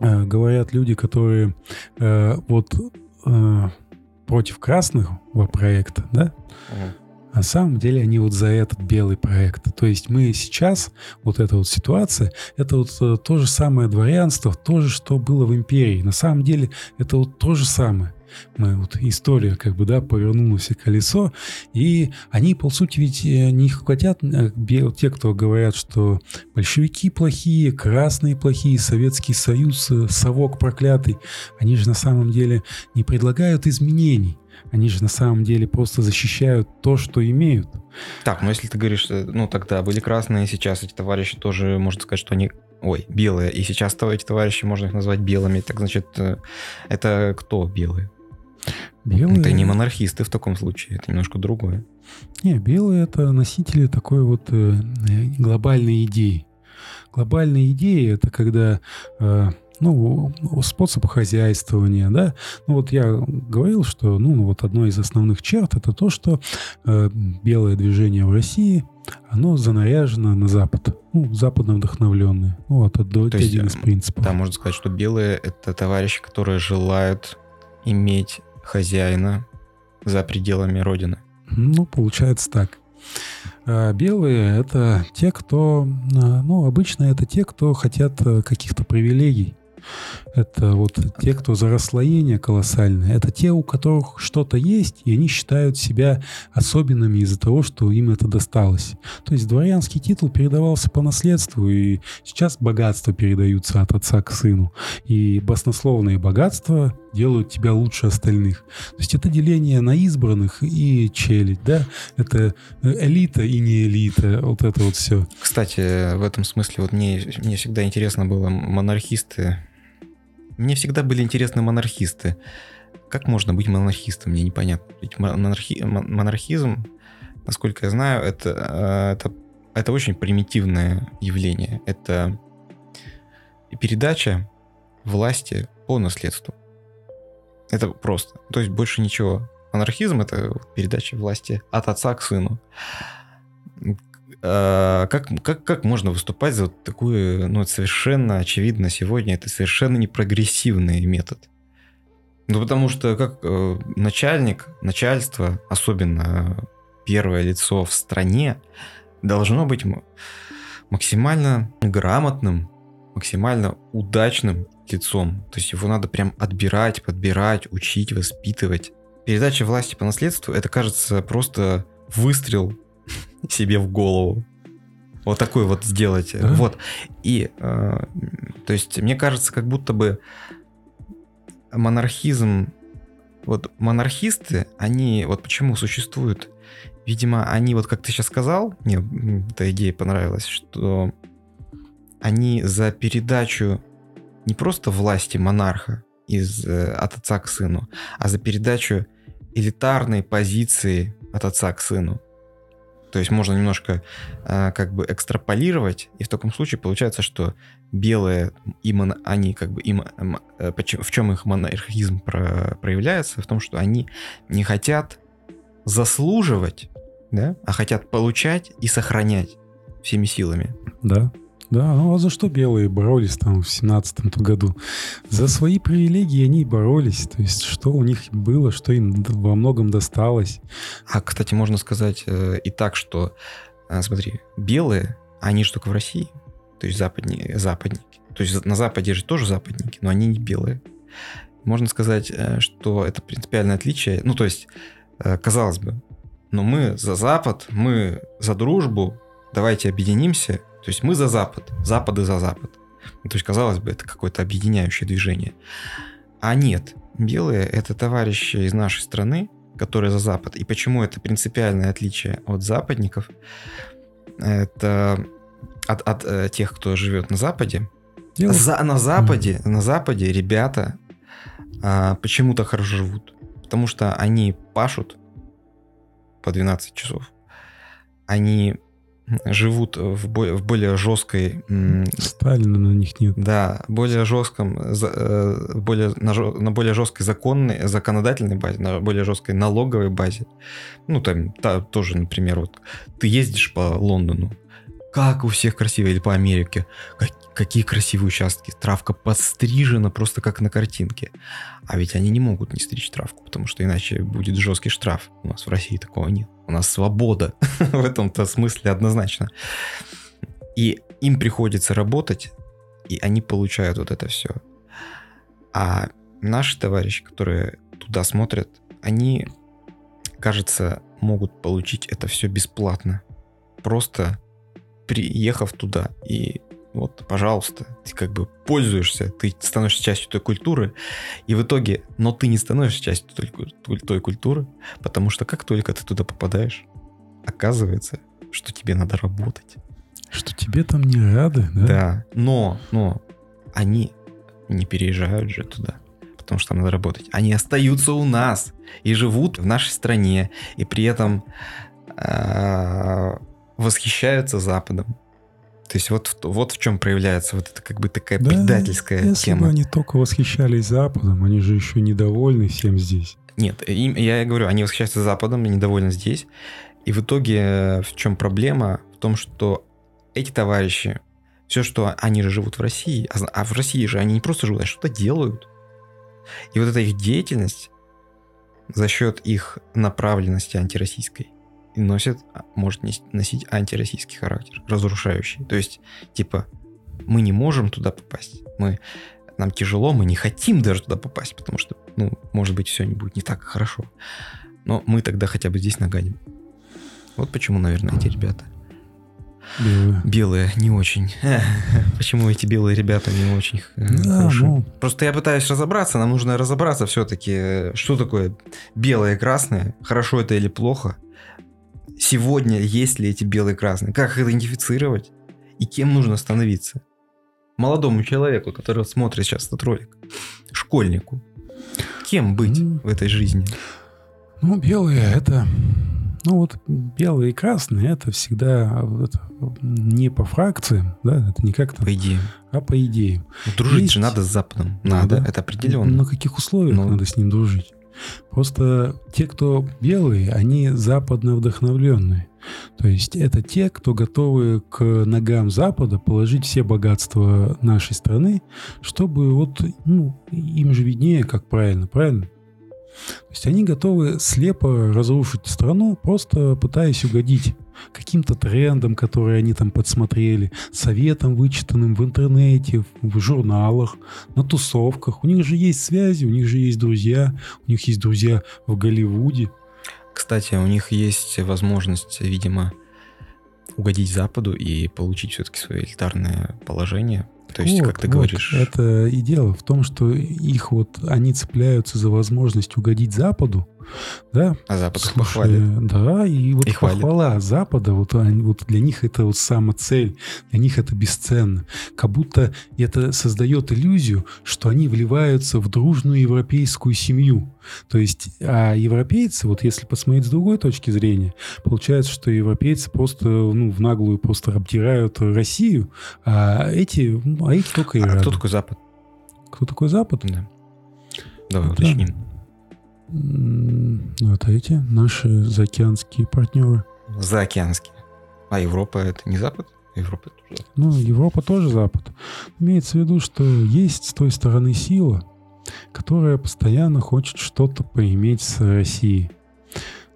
э, говорят люди, которые э, вот э, против красного проекта, да, Мгм. На самом деле они вот за этот белый проект. То есть мы сейчас, вот эта вот ситуация, это вот э, то же самое дворянство, то же, что было в империи. На самом деле это вот то же самое мы вот история как бы, да, повернулось колесо, и они, по сути, ведь э, не хотят, э, те, кто говорят, что большевики плохие, красные плохие, Советский Союз, совок проклятый, они же на самом деле не предлагают изменений, они же на самом деле просто защищают то, что имеют. Так, ну если ты говоришь, ну тогда были красные, сейчас эти товарищи тоже, можно сказать, что они ой, белые, и сейчас эти товарищи можно их назвать белыми, так значит, это кто белые? Белые... Это не монархисты в таком случае, это немножко другое. Не, белые это носители такой вот э, глобальной идеи. Глобальная идея это когда э, ну, способ хозяйствования, да. Ну, вот я говорил, что, ну, вот одно из основных черт это то, что э, белое движение в России, оно занаряжено на Запад, ну, западно вдохновленное. Ну, вот это то один есть, из принципов. Да, можно сказать, что белые — это товарищи, которые желают иметь хозяина за пределами Родины. Ну, получается так. А белые — это те, кто... А, ну, обычно это те, кто хотят э, каких-то привилегий. Это вот те, кто за расслоение колоссальное. Это те, у которых что-то есть, и они считают себя особенными из-за того, что им это досталось. То есть дворянский титул передавался по наследству, и сейчас богатства передаются от отца к сыну. И баснословные богатства делают тебя лучше остальных. То есть это деление на избранных и челядь, да? Это элита и не элита, вот это вот все. Кстати, в этом смысле вот мне, мне всегда интересно было монархисты, мне всегда были интересны монархисты. Как можно быть монархистом, мне непонятно. Ведь монархи... монархизм, насколько я знаю, это, э, это, это очень примитивное явление. Это передача власти по наследству. Это просто. То есть больше ничего. Монархизм — это передача власти от отца к сыну. А, как, как, как можно выступать за вот такую, ну, это совершенно очевидно сегодня, это совершенно непрогрессивный метод. Ну, потому что как э, начальник, начальство, особенно первое лицо в стране, должно быть максимально грамотным, максимально удачным лицом. То есть его надо прям отбирать, подбирать, учить, воспитывать. Передача власти по наследству, это кажется просто выстрел *laughs* себе в голову. Вот такой вот сделать. Да? Вот. И, э, то есть, мне кажется, как будто бы монархизм, вот монархисты, они, вот почему существуют, видимо, они, вот как ты сейчас сказал, мне эта идея понравилась, что они за передачу не просто власти монарха из, э, от отца к сыну, а за передачу элитарной позиции от отца к сыну. То есть можно немножко э, как бы экстраполировать, и в таком случае получается, что белые, им, они как бы им, э, в чем их монархизм про, проявляется? В том, что они не хотят заслуживать, да, а хотят получать и сохранять всеми силами. Да. Да, ну а за что белые боролись там в семнадцатом году? За свои привилегии они боролись. То есть что у них было, что им во многом досталось. А, кстати, можно сказать э, и так, что, э, смотри, белые, они же только в России. То есть западни, западники. То есть на Западе же тоже западники, но они не белые. Можно сказать, э, что это принципиальное отличие. Ну, то есть, казалось бы, но мы за Запад, мы за дружбу, давайте объединимся то есть мы за Запад, Запады за Запад. То есть, казалось бы, это какое-то объединяющее движение. А нет, белые — это товарищи из нашей страны, которые за Запад. И почему это принципиальное отличие от западников? Это от, от э, тех, кто живет на Западе. За, на Западе, mm. на Западе ребята а, почему-то хорошо живут. Потому что они пашут по 12 часов. Они живут в, более, в более жесткой... Сталина на них нет. Да, более жестком, э, более, на, на более жесткой законной, законодательной базе, на более жесткой налоговой базе. Ну, там та, тоже, например, вот ты ездишь по Лондону, как у всех красиво, или по Америке, как, какие красивые участки, травка подстрижена просто как на картинке. А ведь они не могут не стричь травку, потому что иначе будет жесткий штраф. У нас в России такого нет. У нас свобода *laughs* в этом-то смысле однозначно. И им приходится работать, и они получают вот это все. А наши товарищи, которые туда смотрят, они, кажется, могут получить это все бесплатно. Просто приехав туда и вот, пожалуйста, ты как бы пользуешься, ты становишься частью той культуры, и в итоге, но ты не становишься частью той, той культуры, потому что как только ты туда попадаешь, оказывается, что тебе надо работать. Что тебе там не рады, да? Да, но, но они не переезжают же туда, потому что надо работать. Они остаются у нас и живут в нашей стране, и при этом э, восхищаются Западом. То есть вот, вот в чем проявляется вот эта как бы такая да, предательская если тема. Если бы они только восхищались Западом, они же еще недовольны всем здесь. Нет, им, я говорю, они восхищаются Западом недовольны здесь. И в итоге э, в чем проблема? В том, что эти товарищи, все, что они же живут в России, а, а в России же они не просто живут, а что-то делают. И вот эта их деятельность за счет их направленности антироссийской и носит, а, может носить антироссийский характер, разрушающий. То есть, типа, мы не можем туда попасть. Мы, нам тяжело, мы не хотим даже туда попасть, потому что, ну, может быть, все не будет не так хорошо. Но мы тогда хотя бы здесь нагадим. Вот почему, наверное, эти ребята. Белые. Белые не очень. *laughs* Почему эти белые ребята не очень э, да? Ну... Просто я пытаюсь разобраться, нам нужно разобраться все-таки, что такое белое и красное, хорошо это или плохо сегодня есть ли эти белые красные, как их идентифицировать и кем нужно становиться. Молодому человеку, который смотрит сейчас этот ролик, школьнику, кем быть в этой жизни? Ну, белые это... Ну вот белые и красные это всегда это не по фракциям, да, это не как-то... По идее. А по идее. Дружить Есть... же надо с Западом. Надо, надо. это определенно. На каких условиях ну, надо с ним дружить? Просто те, кто белые, они западно вдохновленные. То есть это те, кто готовы к ногам Запада положить все богатства нашей страны, чтобы вот, ну, им же виднее, как правильно, правильно? То есть они готовы слепо разрушить страну, просто пытаясь угодить каким-то трендам, которые они там подсмотрели, советам, вычитанным в интернете, в журналах, на тусовках. У них же есть связи, у них же есть друзья, у них есть друзья в Голливуде. Кстати, у них есть возможность, видимо, угодить Западу и получить все-таки свое элитарное положение то есть, вот, как ты вот, говоришь... Это и дело в том, что их вот, они цепляются за возможность угодить Западу, да? А Запад Слушай, похвалит. Да, и вот и похвала хвалит. Запада, вот, они, вот для них это вот сама цель, для них это бесценно. Как будто это создает иллюзию, что они вливаются в дружную европейскую семью. То есть, а европейцы, вот если посмотреть с другой точки зрения, получается, что европейцы просто, ну, в наглую просто обдирают Россию, а эти, ну, а эти только и А рады. кто такой Запад? Кто такой Запад? Да. Давай да. уточним. Ну, это эти наши заокеанские партнеры. Заокеанские. А Европа это не Запад? Европа тоже. Ну, Европа тоже Запад. Имеется в виду, что есть с той стороны сила, которая постоянно хочет что-то поиметь с Россией.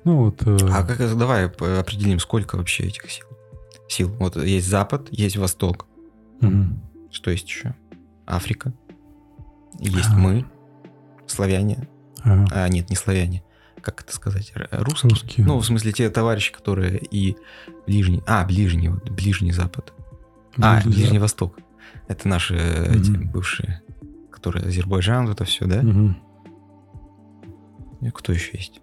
Ну вот. Э... А как давай определим, сколько вообще этих сил? Сил. Вот есть Запад, есть Восток. Угу. Что есть еще? Африка. Есть а. мы, славяне, Ага. А, нет, не славяне. Как это сказать? Русские? Русские. Ну, в смысле, те товарищи, которые и ближний... А, ближний, вот, ближний Запад. Ближний а, Ближний Запад. Восток. Это наши угу. эти бывшие, которые Азербайджан, вот это все, да? Угу. И кто еще есть?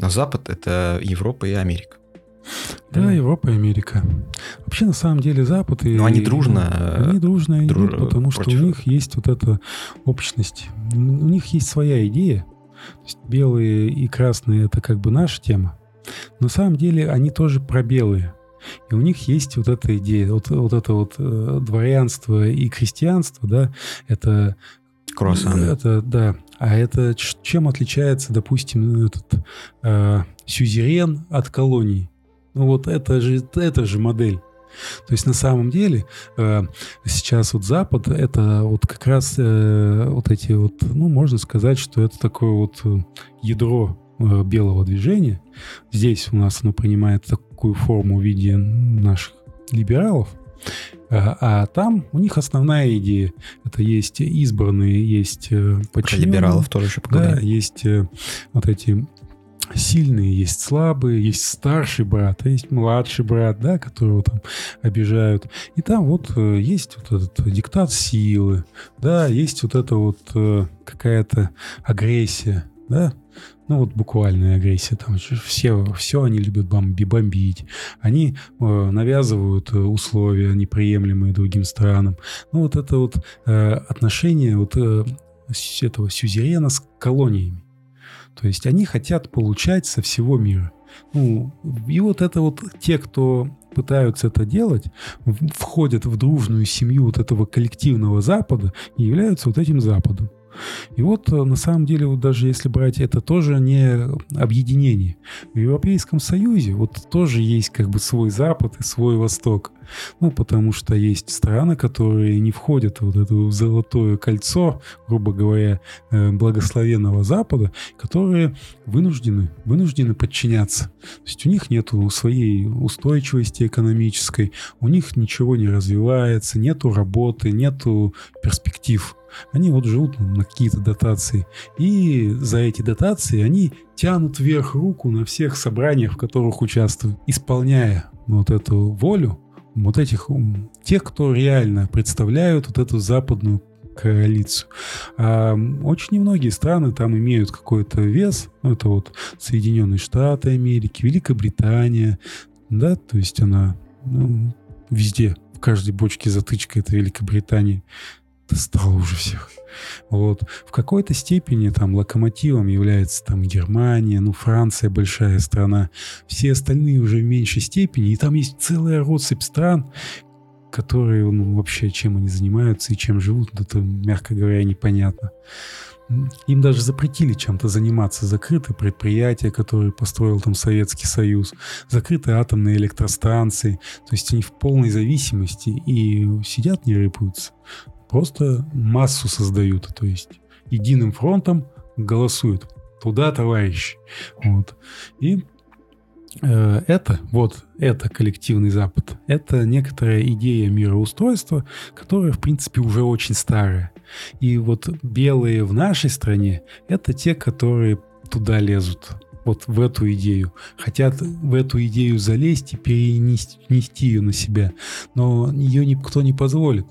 Но Запад — это Европа и Америка. Да, да, Европа и Америка. Вообще, на самом деле, Запад и... Но они дружно... Они дружно друж... идут, потому против... что у них есть вот эта общность. У них есть своя идея. То есть белые и красные — это как бы наша тема. На самом деле они тоже про белые. И у них есть вот эта идея, вот, вот это вот э, дворянство и крестьянство, да, это... Круассаны. Это, да. А это чем отличается, допустим, этот э, сюзерен от колонии? Ну вот это же, это же модель. То есть на самом деле э, сейчас вот Запад это вот как раз э, вот эти вот, ну можно сказать, что это такое вот э, ядро белого движения. Здесь у нас оно принимает такую форму в виде наших либералов. А, а там у них основная идея. Это есть избранные, есть подчиненные. Про либералов тоже еще поговорим. Да, есть вот эти сильные, есть слабые, есть старший брат, а есть младший брат, да, которого там обижают. И там вот э, есть вот этот диктат силы, да, есть вот это вот э, какая-то агрессия, да, ну вот буквальная агрессия, там все, все они любят бомби, бомбить, они э, навязывают э, условия, неприемлемые другим странам. Ну вот это вот э, отношение вот э, этого сюзерена с колониями. То есть они хотят получать со всего мира. Ну, и вот это вот те, кто пытаются это делать, входят в дружную семью вот этого коллективного Запада и являются вот этим Западом. И вот э, на самом деле, вот даже если брать это тоже не объединение. В Европейском Союзе вот тоже есть как бы свой Запад и свой Восток. Ну, потому что есть страны, которые не входят в вот это золотое кольцо, грубо говоря, э, благословенного Запада, которые вынуждены, вынуждены подчиняться. То есть у них нет своей устойчивости экономической, у них ничего не развивается, нету работы, нету перспектив. Они вот живут на какие-то дотации. И за эти дотации они тянут вверх руку на всех собраниях, в которых участвуют, исполняя вот эту волю вот этих, тех, кто реально представляют вот эту западную коалицию. А очень немногие страны там имеют какой-то вес. Ну, это вот Соединенные Штаты Америки, Великобритания, да, то есть она ну, везде, в каждой бочке затычка это Великобритания достало уже всех. Вот. В какой-то степени там локомотивом является там Германия, ну Франция большая страна, все остальные уже в меньшей степени, и там есть целая россыпь стран, которые, ну, вообще, чем они занимаются и чем живут, это, мягко говоря, непонятно. Им даже запретили чем-то заниматься. Закрыты предприятия, которые построил там Советский Союз, закрыты атомные электростанции. То есть они в полной зависимости и сидят, не рыпаются просто массу создают, то есть единым фронтом голосуют. Туда, товарищи. Вот. И э, это, вот, это коллективный Запад. Это некоторая идея мироустройства, которая, в принципе, уже очень старая. И вот белые в нашей стране — это те, которые туда лезут вот в эту идею, хотят в эту идею залезть и перенести ее на себя, но ее никто не позволит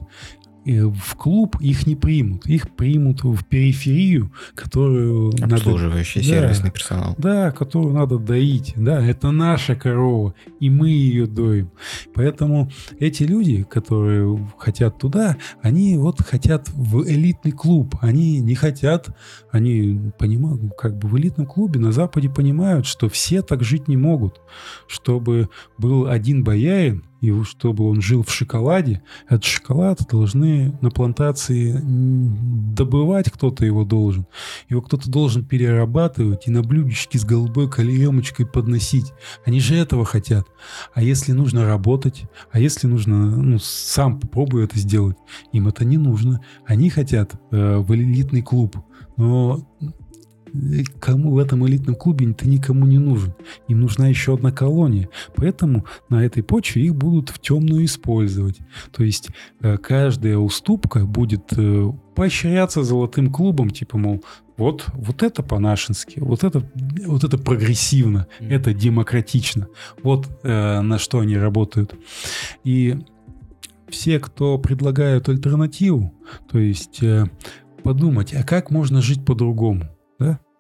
в клуб их не примут. Их примут в периферию, которую Обслуживающий надо... сервисный да, персонал. Да, которую надо доить. Да, это наша корова, и мы ее доим. Поэтому эти люди, которые хотят туда, они вот хотят в элитный клуб. Они не хотят, они понимают, как бы в элитном клубе на Западе понимают, что все так жить не могут. Чтобы был один боярин, и чтобы он жил в шоколаде, этот шоколад должны на плантации добывать кто-то его должен. Его кто-то должен перерабатывать и на блюдечке с голубой каемочкой подносить. Они же этого хотят. А если нужно работать, а если нужно, ну, сам попробуй это сделать, им это не нужно. Они хотят э, в элитный клуб. Но кому в этом элитном клубе ты никому не нужен. Им нужна еще одна колония. Поэтому на этой почве их будут в темную использовать. То есть э, каждая уступка будет э, поощряться золотым клубом, типа, мол, вот, вот это по-нашенски, вот это, вот это прогрессивно, mm. это демократично. Вот э, на что они работают. И все, кто предлагают альтернативу, то есть э, подумать, а как можно жить по-другому?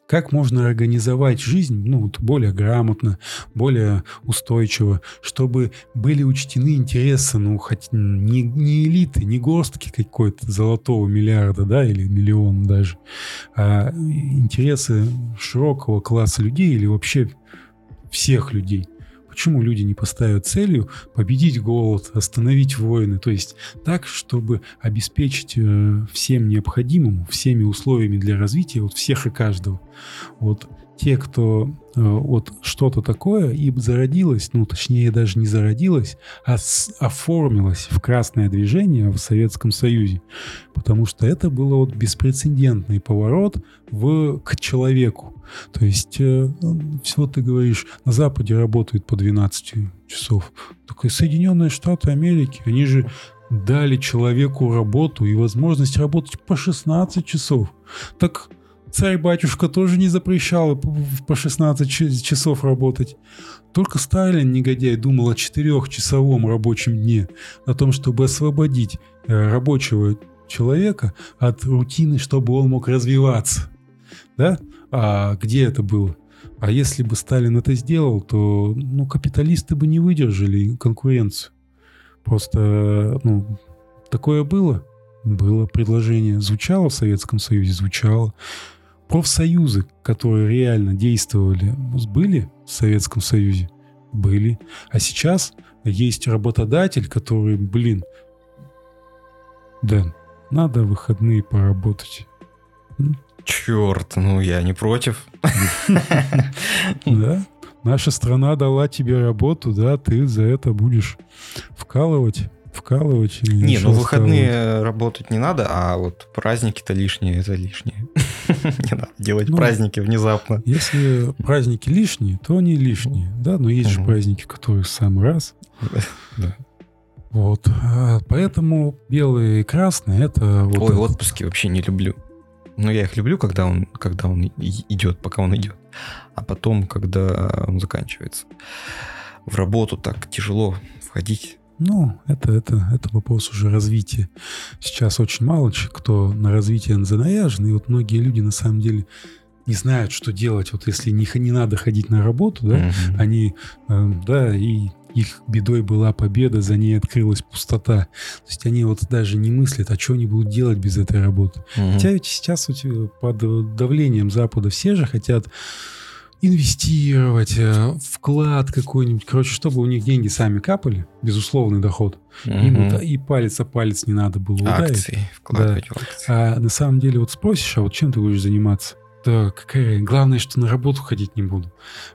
Как можно организовать жизнь ну, вот более грамотно, более устойчиво, чтобы были учтены интересы, ну, хоть не, не элиты, не горстки какой-то золотого миллиарда, да, или миллиона даже, а интересы широкого класса людей или вообще всех людей. Почему люди не поставят целью победить голод, остановить войны? То есть так, чтобы обеспечить э, всем необходимым, всеми условиями для развития вот всех и каждого. Вот те, кто э, вот что-то такое и зародилось, ну, точнее, даже не зародилось, а оформилось в красное движение в Советском Союзе. Потому что это было вот беспрецедентный поворот в, к человеку. То есть, э, вот ты говоришь, на Западе работают по 12 часов. И Соединенные Штаты Америки, они же дали человеку работу и возможность работать по 16 часов. Так Царь-батюшка тоже не запрещал по 16 часов работать. Только Сталин, негодяй, думал о четырехчасовом рабочем дне, о том, чтобы освободить э, рабочего человека от рутины, чтобы он мог развиваться. Да? А где это было? А если бы Сталин это сделал, то ну, капиталисты бы не выдержали конкуренцию. Просто ну, такое было. Было предложение. Звучало в Советском Союзе? Звучало профсоюзы, которые реально действовали, были в Советском Союзе? Были. А сейчас есть работодатель, который, блин, Дэн, надо выходные поработать. Черт, ну я не против. Да. Наша страна дала тебе работу, да, ты за это будешь вкалывать вкалывать? Или не, ну выходные вкалывать? работать не надо, а вот праздники-то лишние, это лишнее. *laughs* Не надо делать ну, праздники внезапно. Если праздники лишние, то они лишние, да, но есть же праздники, которые в самый раз. *laughs* Вот, а, поэтому белые и красные это... Вот Ой, это. отпуски вообще не люблю. Ну, я их люблю, когда он, когда он идет, пока он идет. А потом, когда он заканчивается. В работу так тяжело входить. Ну, это, это, это вопрос уже развития. Сейчас очень мало кто на развитие занаряжен, и вот многие люди на самом деле не знают, что делать. Вот если не, не надо ходить на работу, да, mm-hmm. они, э, да, и их бедой была победа, за ней открылась пустота. То есть они вот даже не мыслят, а что они будут делать без этой работы. Mm-hmm. Хотя ведь сейчас вот э, под давлением Запада все же хотят инвестировать, э, вклад какой-нибудь, короче, чтобы у них деньги сами капали, безусловный доход. Угу. Им и палец о палец не надо было ударить. Акции, вкладывать да. в акции. А на самом деле вот спросишь, а вот чем ты будешь заниматься? Да, какая... Главное, что на работу ходить не буду.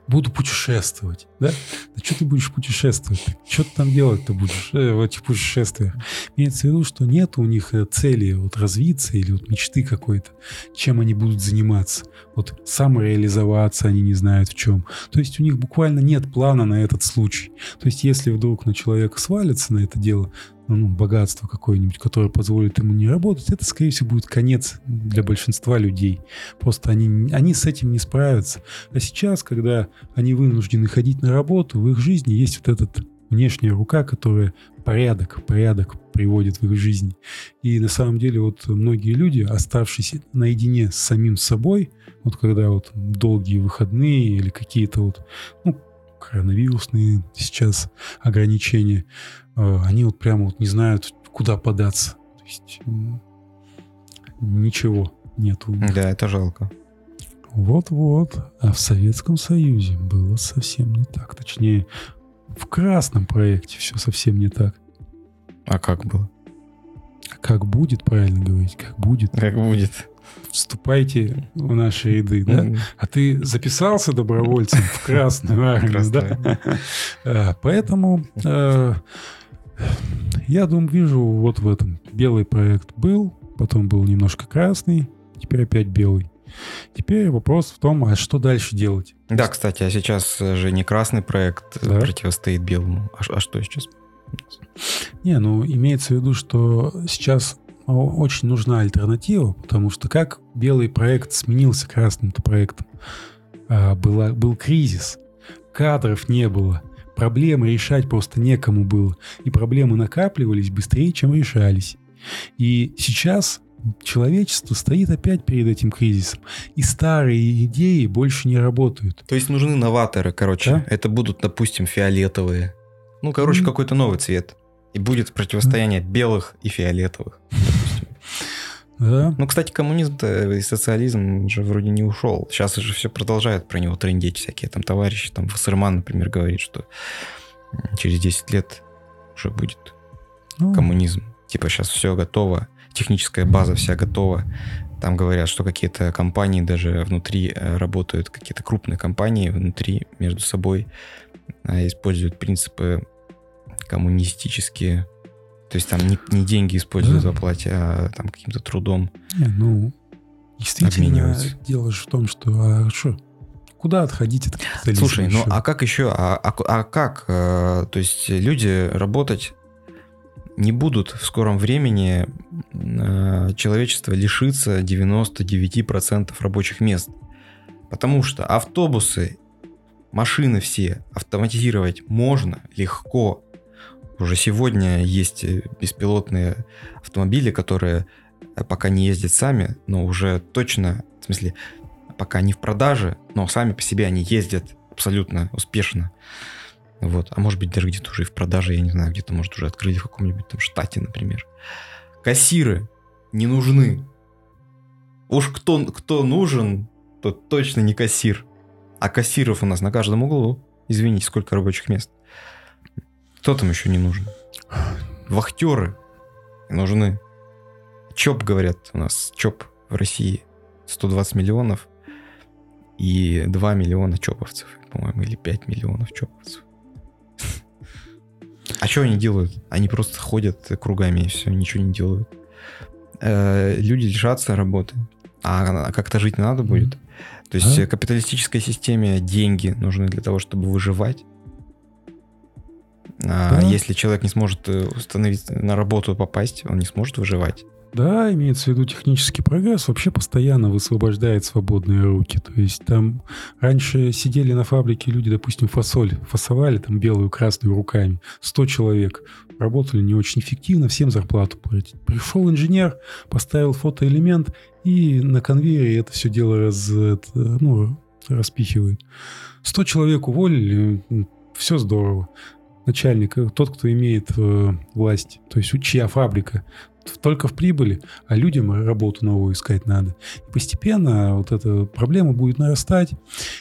Буду путешествовать, да? Да что ты будешь путешествовать? Что ты там делать-то будешь э, в этих путешествиях? Имеется в виду, что нет у них э, цели вот развиться или вот мечты какой-то, чем они будут заниматься. Вот самореализоваться они не знают в чем. То есть у них буквально нет плана на этот случай. То есть если вдруг на человека свалится на это дело, ну, богатство какое-нибудь, которое позволит ему не работать, это, скорее всего, будет конец для большинства людей. Просто они, они с этим не справятся. А сейчас, когда они вынуждены ходить на работу, в их жизни есть вот этот внешняя рука, которая порядок, порядок приводит в их жизнь. И на самом деле вот многие люди, оставшись наедине с самим собой, вот когда вот долгие выходные или какие-то вот, ну, коронавирусные сейчас ограничения, они вот прямо вот не знают, куда податься. То есть ничего нету. Да, это жалко. Вот-вот. А в Советском Союзе было совсем не так. Точнее, в красном проекте все совсем не так. А как было? Как будет, правильно говорить, как будет. Как будет вступайте в наши ряды, да? А ты записался добровольцем в Красную Армию, да? А, *laughs* поэтому э, я думаю, вижу вот в этом. Белый проект был, потом был немножко красный, теперь опять белый. Теперь вопрос в том, а что дальше делать? Да, кстати, а сейчас же не красный проект да? противостоит белому. А, а что сейчас? Не, ну имеется в виду, что сейчас очень нужна альтернатива, потому что как белый проект сменился красным-то проектом? А, была, был кризис, кадров не было, проблемы решать просто некому было, и проблемы накапливались быстрее, чем решались. И сейчас человечество стоит опять перед этим кризисом, и старые идеи больше не работают. То есть нужны новаторы, короче. Да? Это будут, допустим, фиолетовые. Ну, короче, mm. какой-то новый цвет. И будет противостояние mm. белых и фиолетовых. Да. Ну, кстати, коммунизм-то и социализм же вроде не ушел. Сейчас же все продолжают про него трендеть всякие там товарищи. Там Вассерман, например, говорит, что через 10 лет уже будет ну. коммунизм. Типа сейчас все готово, техническая база вся готова, Там говорят, что какие-то компании даже внутри э, работают, какие-то крупные компании внутри между собой э, используют принципы коммунистические. То есть там не, не деньги используют да. в оплате, а там каким-то трудом. Не, ну, действительно, дело же в том, что а, что, куда отходить от капитализма? Слушай, еще? ну а как еще? А, а, а как? А, то есть люди работать не будут в скором времени э, человечество лишится 99% рабочих мест. Потому что автобусы, машины все автоматизировать можно легко. Уже сегодня есть беспилотные автомобили, которые пока не ездят сами, но уже точно, в смысле, пока не в продаже, но сами по себе они ездят абсолютно успешно. Вот. А может быть, даже где-то уже и в продаже, я не знаю, где-то, может, уже открыли в каком-нибудь там штате, например. Кассиры не нужны. Уж кто, кто нужен, тот точно не кассир. А кассиров у нас на каждом углу. Извините, сколько рабочих мест. Кто там еще не нужен? Вахтеры нужны. ЧОП, говорят, у нас ЧОП в России 120 миллионов и 2 миллиона ЧОПовцев, по-моему, или 5 миллионов ЧОПовцев. А что они делают? Они просто ходят кругами и все, ничего не делают. Э, люди лишатся работы. А как-то жить надо будет. То есть а? капиталистической системе деньги нужны для того, чтобы выживать. А да. Если человек не сможет э, установить на работу попасть, он не сможет выживать. Да, имеется в виду технический прогресс, вообще постоянно высвобождает свободные руки. То есть там раньше сидели на фабрике люди, допустим, фасоль фасовали там белую, красную руками. 100 человек. Работали не очень эффективно, всем зарплату платить. Пришел инженер, поставил фотоэлемент и на конвейере это все дело раз, это, ну, распихивает. 100 человек уволили, все здорово начальник, тот, кто имеет э, власть, то есть чья фабрика, только в прибыли, а людям работу новую искать надо. И постепенно вот эта проблема будет нарастать.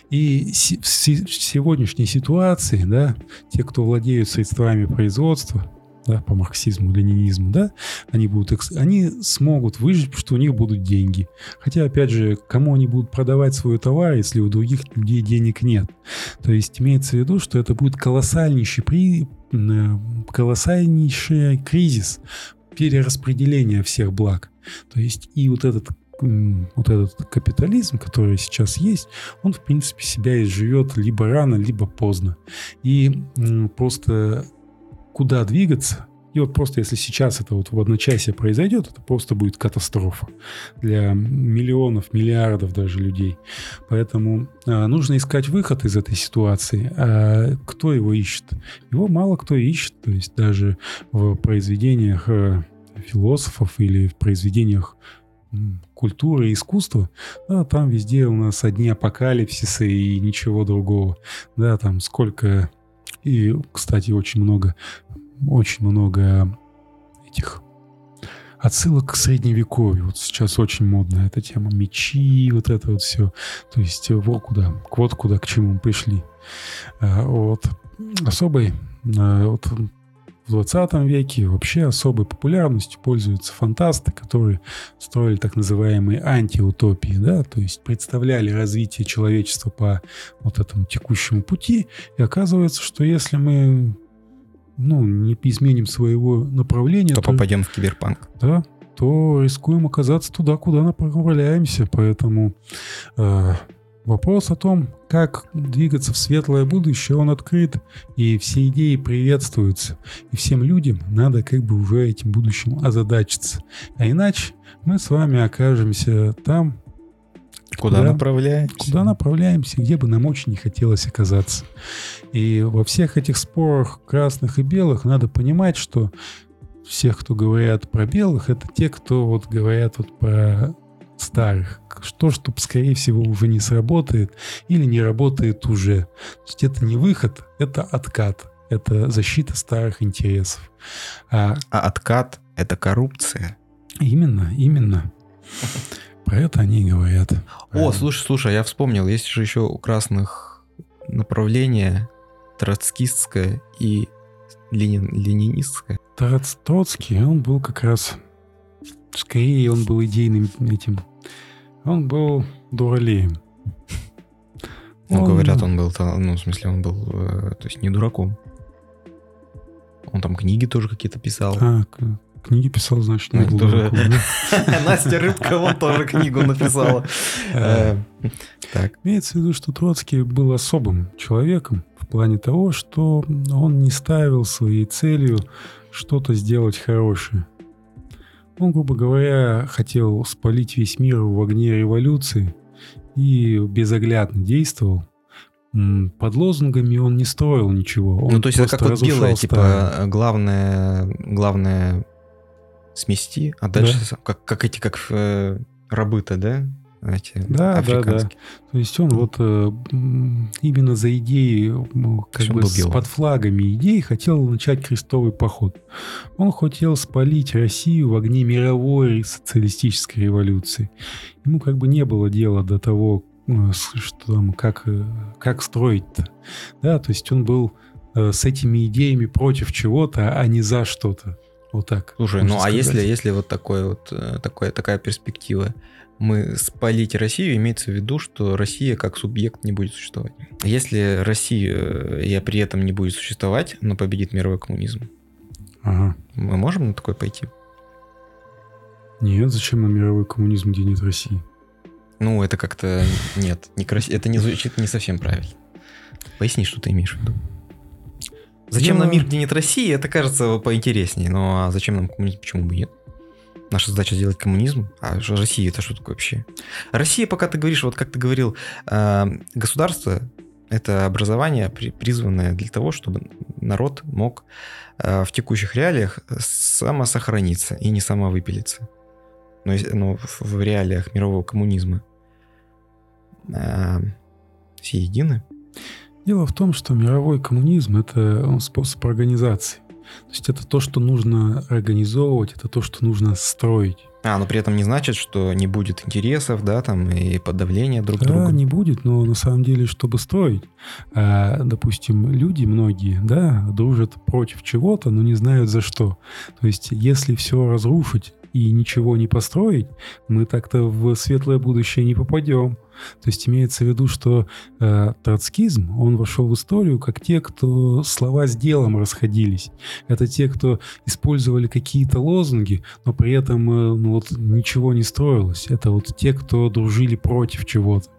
И в сегодняшней ситуации, да, те, кто владеют средствами производства, да, по марксизму, ленинизму, да, они будут, они смогут выжить, потому что у них будут деньги. Хотя, опять же, кому они будут продавать свой товар, если у других людей денег нет? То есть имеется в виду, что это будет колоссальнейший при э, колоссальнейший кризис перераспределения всех благ. То есть и вот этот вот этот капитализм, который сейчас есть, он, в принципе, себя изживет либо рано, либо поздно. И просто куда двигаться, и вот просто если сейчас это вот в одночасье произойдет, это просто будет катастрофа для миллионов, миллиардов даже людей. Поэтому а, нужно искать выход из этой ситуации. А кто его ищет? Его мало кто ищет. То есть даже в произведениях а, философов или в произведениях культуры и искусства, да, там везде у нас одни апокалипсисы и ничего другого. Да, там сколько... И, кстати, очень много очень много этих отсылок к средневековью. Вот сейчас очень модная эта тема. Мечи, вот это вот все. То есть э, вот куда, вот куда, к чему мы пришли. А, вот. Особой а, вот в 20 веке вообще особой популярностью пользуются фантасты, которые строили так называемые антиутопии, да, то есть представляли развитие человечества по вот этому текущему пути, и оказывается, что если мы ну, не изменим своего направления, то, то попадем в киберпанк. Да, то рискуем оказаться туда, куда направляемся. Поэтому э, вопрос о том, как двигаться в светлое будущее, он открыт, и все идеи приветствуются. И всем людям надо как бы уже этим будущим озадачиться. А иначе мы с вами окажемся там, Куда, куда направляемся? Куда направляемся, где бы нам очень не хотелось оказаться. И во всех этих спорах красных и белых надо понимать, что всех, кто говорят про белых, это те, кто вот говорят вот про старых. Что, что, скорее всего, уже не сработает или не работает уже. То есть это не выход, это откат. Это защита старых интересов. А, а откат — это коррупция. Именно, именно. Про это они и говорят. О, слушай, слушай, я вспомнил, есть же еще у красных направления троцкистское и ленин, ленинистское. Троц, Троцкий, он был как раз... Скорее, он был идейным этим Он был дуралеем. Ну, говорят, он был, ну, в смысле, он был, э, то есть не дураком. Он там книги тоже какие-то писал. А, книги писал, значит, не был тоже... *laughs* Настя Рыбка вот тоже книгу написала. *laughs* Э, так. Имеется в виду, что Троцкий был особым человеком в плане того, что он не ставил своей целью что-то сделать хорошее. Он, грубо говоря, хотел спалить весь мир в огне революции и безоглядно действовал. Под лозунгами он не строил ничего. Он ну, то есть это как вот делает, типа, главное, главное смести, а дальше да. как, как эти, как э, рабы-то, да? Эти да, да, да. То есть он вот э, именно за идеей, как бы с под флагами идей хотел начать крестовый поход. Он хотел спалить Россию в огне мировой социалистической революции. Ему как бы не было дела до того, э, что там, как, э, как строить-то. Да, то есть он был с этими идеями против чего-то, а не за что-то. Вот так. Слушай, ну а если, если вот такой вот такой, такая перспектива, мы спалить Россию, имеется в виду, что Россия как субъект не будет существовать. Если Россия э, и при этом не будет существовать, но победит мировой коммунизм, ага. мы можем на такое пойти? Нет, зачем на мировой коммунизм, где нет России? Ну, это как-то... Нет, не крас... это не звучит не совсем правильно. Поясни, что ты имеешь в виду. Зачем Я... нам мир, где нет России, это кажется поинтереснее. Ну, а зачем нам коммунизм, почему бы нет? Наша задача сделать коммунизм. А Россия это что такое вообще? Россия, пока ты говоришь, вот как ты говорил, э, государство это образование, призванное для того, чтобы народ мог э, в текущих реалиях самосохраниться и не самовыпилиться. Но, но в реалиях мирового коммунизма э, все едины. Дело в том, что мировой коммунизм – это способ организации. То есть это то, что нужно организовывать, это то, что нужно строить. А, но при этом не значит, что не будет интересов, да, там и подавления друг да, друга. Да, не будет, но на самом деле, чтобы строить, а, допустим, люди многие, да, дружат против чего-то, но не знают за что. То есть, если все разрушить и ничего не построить, мы так-то в светлое будущее не попадем. То есть имеется в виду, что э, троцкизм, он вошел в историю как те, кто слова с делом расходились. Это те, кто использовали какие-то лозунги, но при этом э, ну, вот, ничего не строилось. Это вот те, кто дружили против чего-то.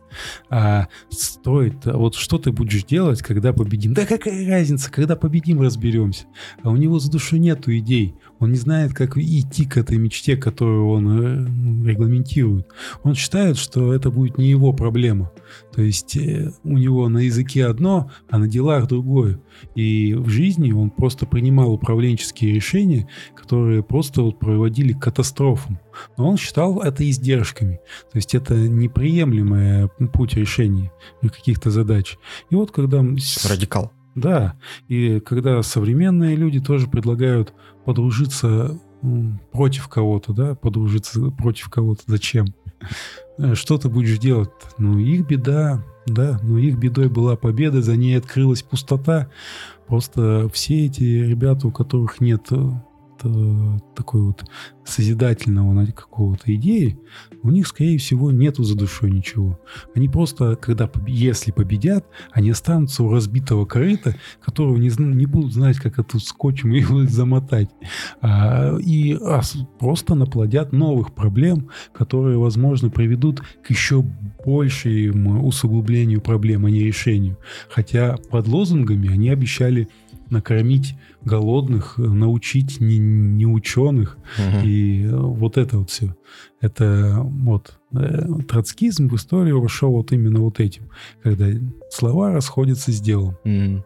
А стоит, вот что ты будешь делать, когда победим? Да какая разница, когда победим, разберемся. А у него с душой нету идей. Он не знает, как идти к этой мечте, которую он э, регламентирует. Он считает, что это будет не его проблема. То есть э, у него на языке одно, а на делах другое. И в жизни он просто принимал управленческие решения, которые просто вот проводили к катастрофам. Но он считал это издержками. То есть это неприемлемый путь решения каких-то задач. И вот когда... Радикал. Да, и когда современные люди тоже предлагают подружиться против кого-то, да, подружиться против кого-то, зачем? Э, что ты будешь делать? Ну, их беда, да, но их бедой была победа, за ней открылась пустота. Просто все эти ребята, у которых нет э, такой вот созидательного какого-то идеи, у них, скорее всего, нету за душой ничего. Они просто, когда, если победят, они останутся у разбитого корыта, которого не, не будут знать, как эту скотчем *laughs* его замотать. А, и а, просто наплодят новых проблем, которые, возможно, приведут к еще большему усугублению проблем, а не решению. Хотя под лозунгами они обещали накормить голодных, научить не, не ученых. Угу. И вот это вот все. Это вот э, троцкизм в историю вошел вот именно вот этим, когда слова расходятся с делом. Угу.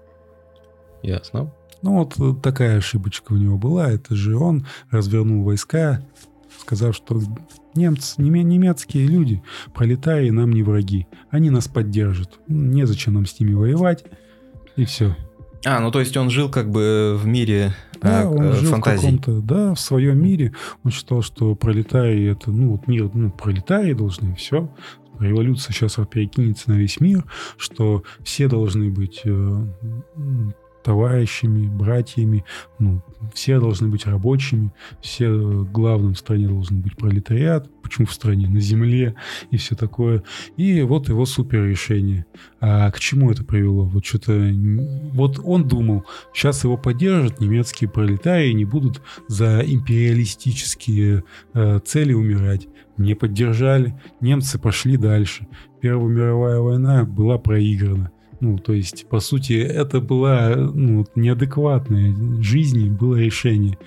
Ясно. Ну вот такая ошибочка у него была. Это же он развернул войска, сказав, что немцы, немецкие люди, пролетарии нам не враги. Они нас поддержат. Незачем нам с ними воевать. И все. А, ну то есть он жил как бы в мире да, а, он жил фантазий. В да, в своем мире. Он считал, что пролетарии это, ну, вот мир, ну, пролетарии должны, все. Революция сейчас перекинется на весь мир, что все должны быть э, товарищами, братьями. Ну, все должны быть рабочими, все главным в стране должен быть пролетариат. Почему в стране? На земле и все такое. И вот его супер решение. А к чему это привело? Вот что-то... Вот он думал, сейчас его поддержат немецкие пролетарии, не будут за империалистические э, цели умирать. Не поддержали, немцы пошли дальше. Первая мировая война была проиграна. Ну, то есть, по сути, это была ну, неадекватная жизни, было решение.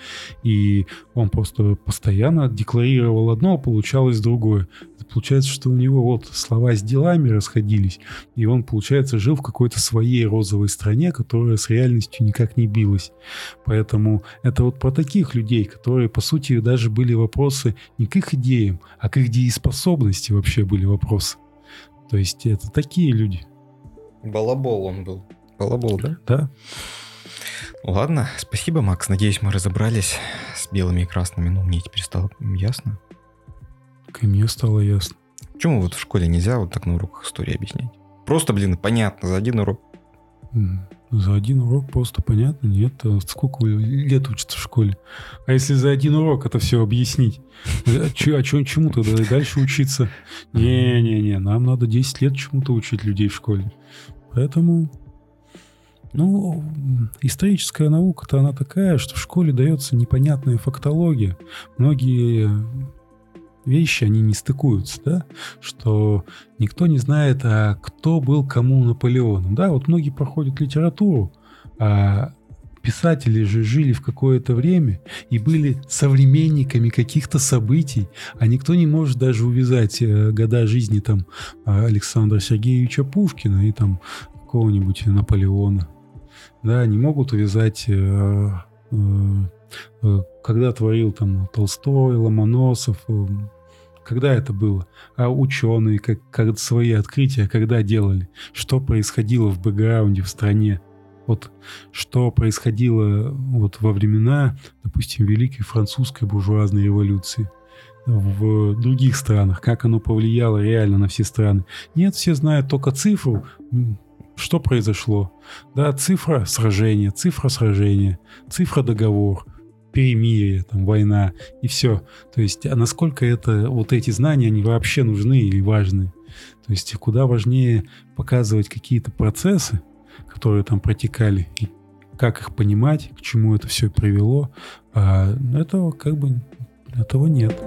И он просто постоянно декларировал одно, а получалось другое. Получается, что у него вот слова с делами расходились, и он, получается, жил в какой-то своей розовой стране, которая с реальностью никак не билась. Поэтому это вот про таких людей, которые, по сути, даже были вопросы не к их идеям, а к их дееспособности вообще были вопросы. То есть это такие люди. Балабол он был. Балабол, да? Да. Ладно, спасибо, Макс. Надеюсь, мы разобрались с белыми и красными. Ну, мне теперь стало ясно. Как и мне стало ясно. Почему вот в школе нельзя вот так на уроках истории объяснять? Просто, блин, понятно, за один урок. За один урок просто понятно? Нет. А сколько лет учатся в школе? А если за один урок это все объяснить? А, чё, а чё, чему тогда дальше учиться? Не-не-не, нам надо 10 лет чему-то учить людей в школе. Поэтому, ну, историческая наука-то она такая, что в школе дается непонятная фактология. Многие вещи, они не стыкуются, да, что никто не знает, а кто был кому Наполеоном, да, вот многие проходят литературу, а писатели же жили в какое-то время и были современниками каких-то событий, а никто не может даже увязать э, года жизни там Александра Сергеевича Пушкина и там какого-нибудь Наполеона. Да, не могут увязать э, э, когда творил там Толстой, Ломоносов, когда это было? А ученые, как, как свои открытия, когда делали? Что происходило в бэкграунде, в стране? Вот что происходило вот во времена, допустим, Великой Французской буржуазной революции в других странах, как оно повлияло реально на все страны. Нет, все знают только цифру, что произошло. Да, цифра сражения, цифра сражения, цифра договор – перемирие, там, война и все. То есть, а насколько это, вот эти знания, они вообще нужны или важны? То есть, куда важнее показывать какие-то процессы, которые там протекали, и как их понимать, к чему это все привело, а этого как бы этого нет.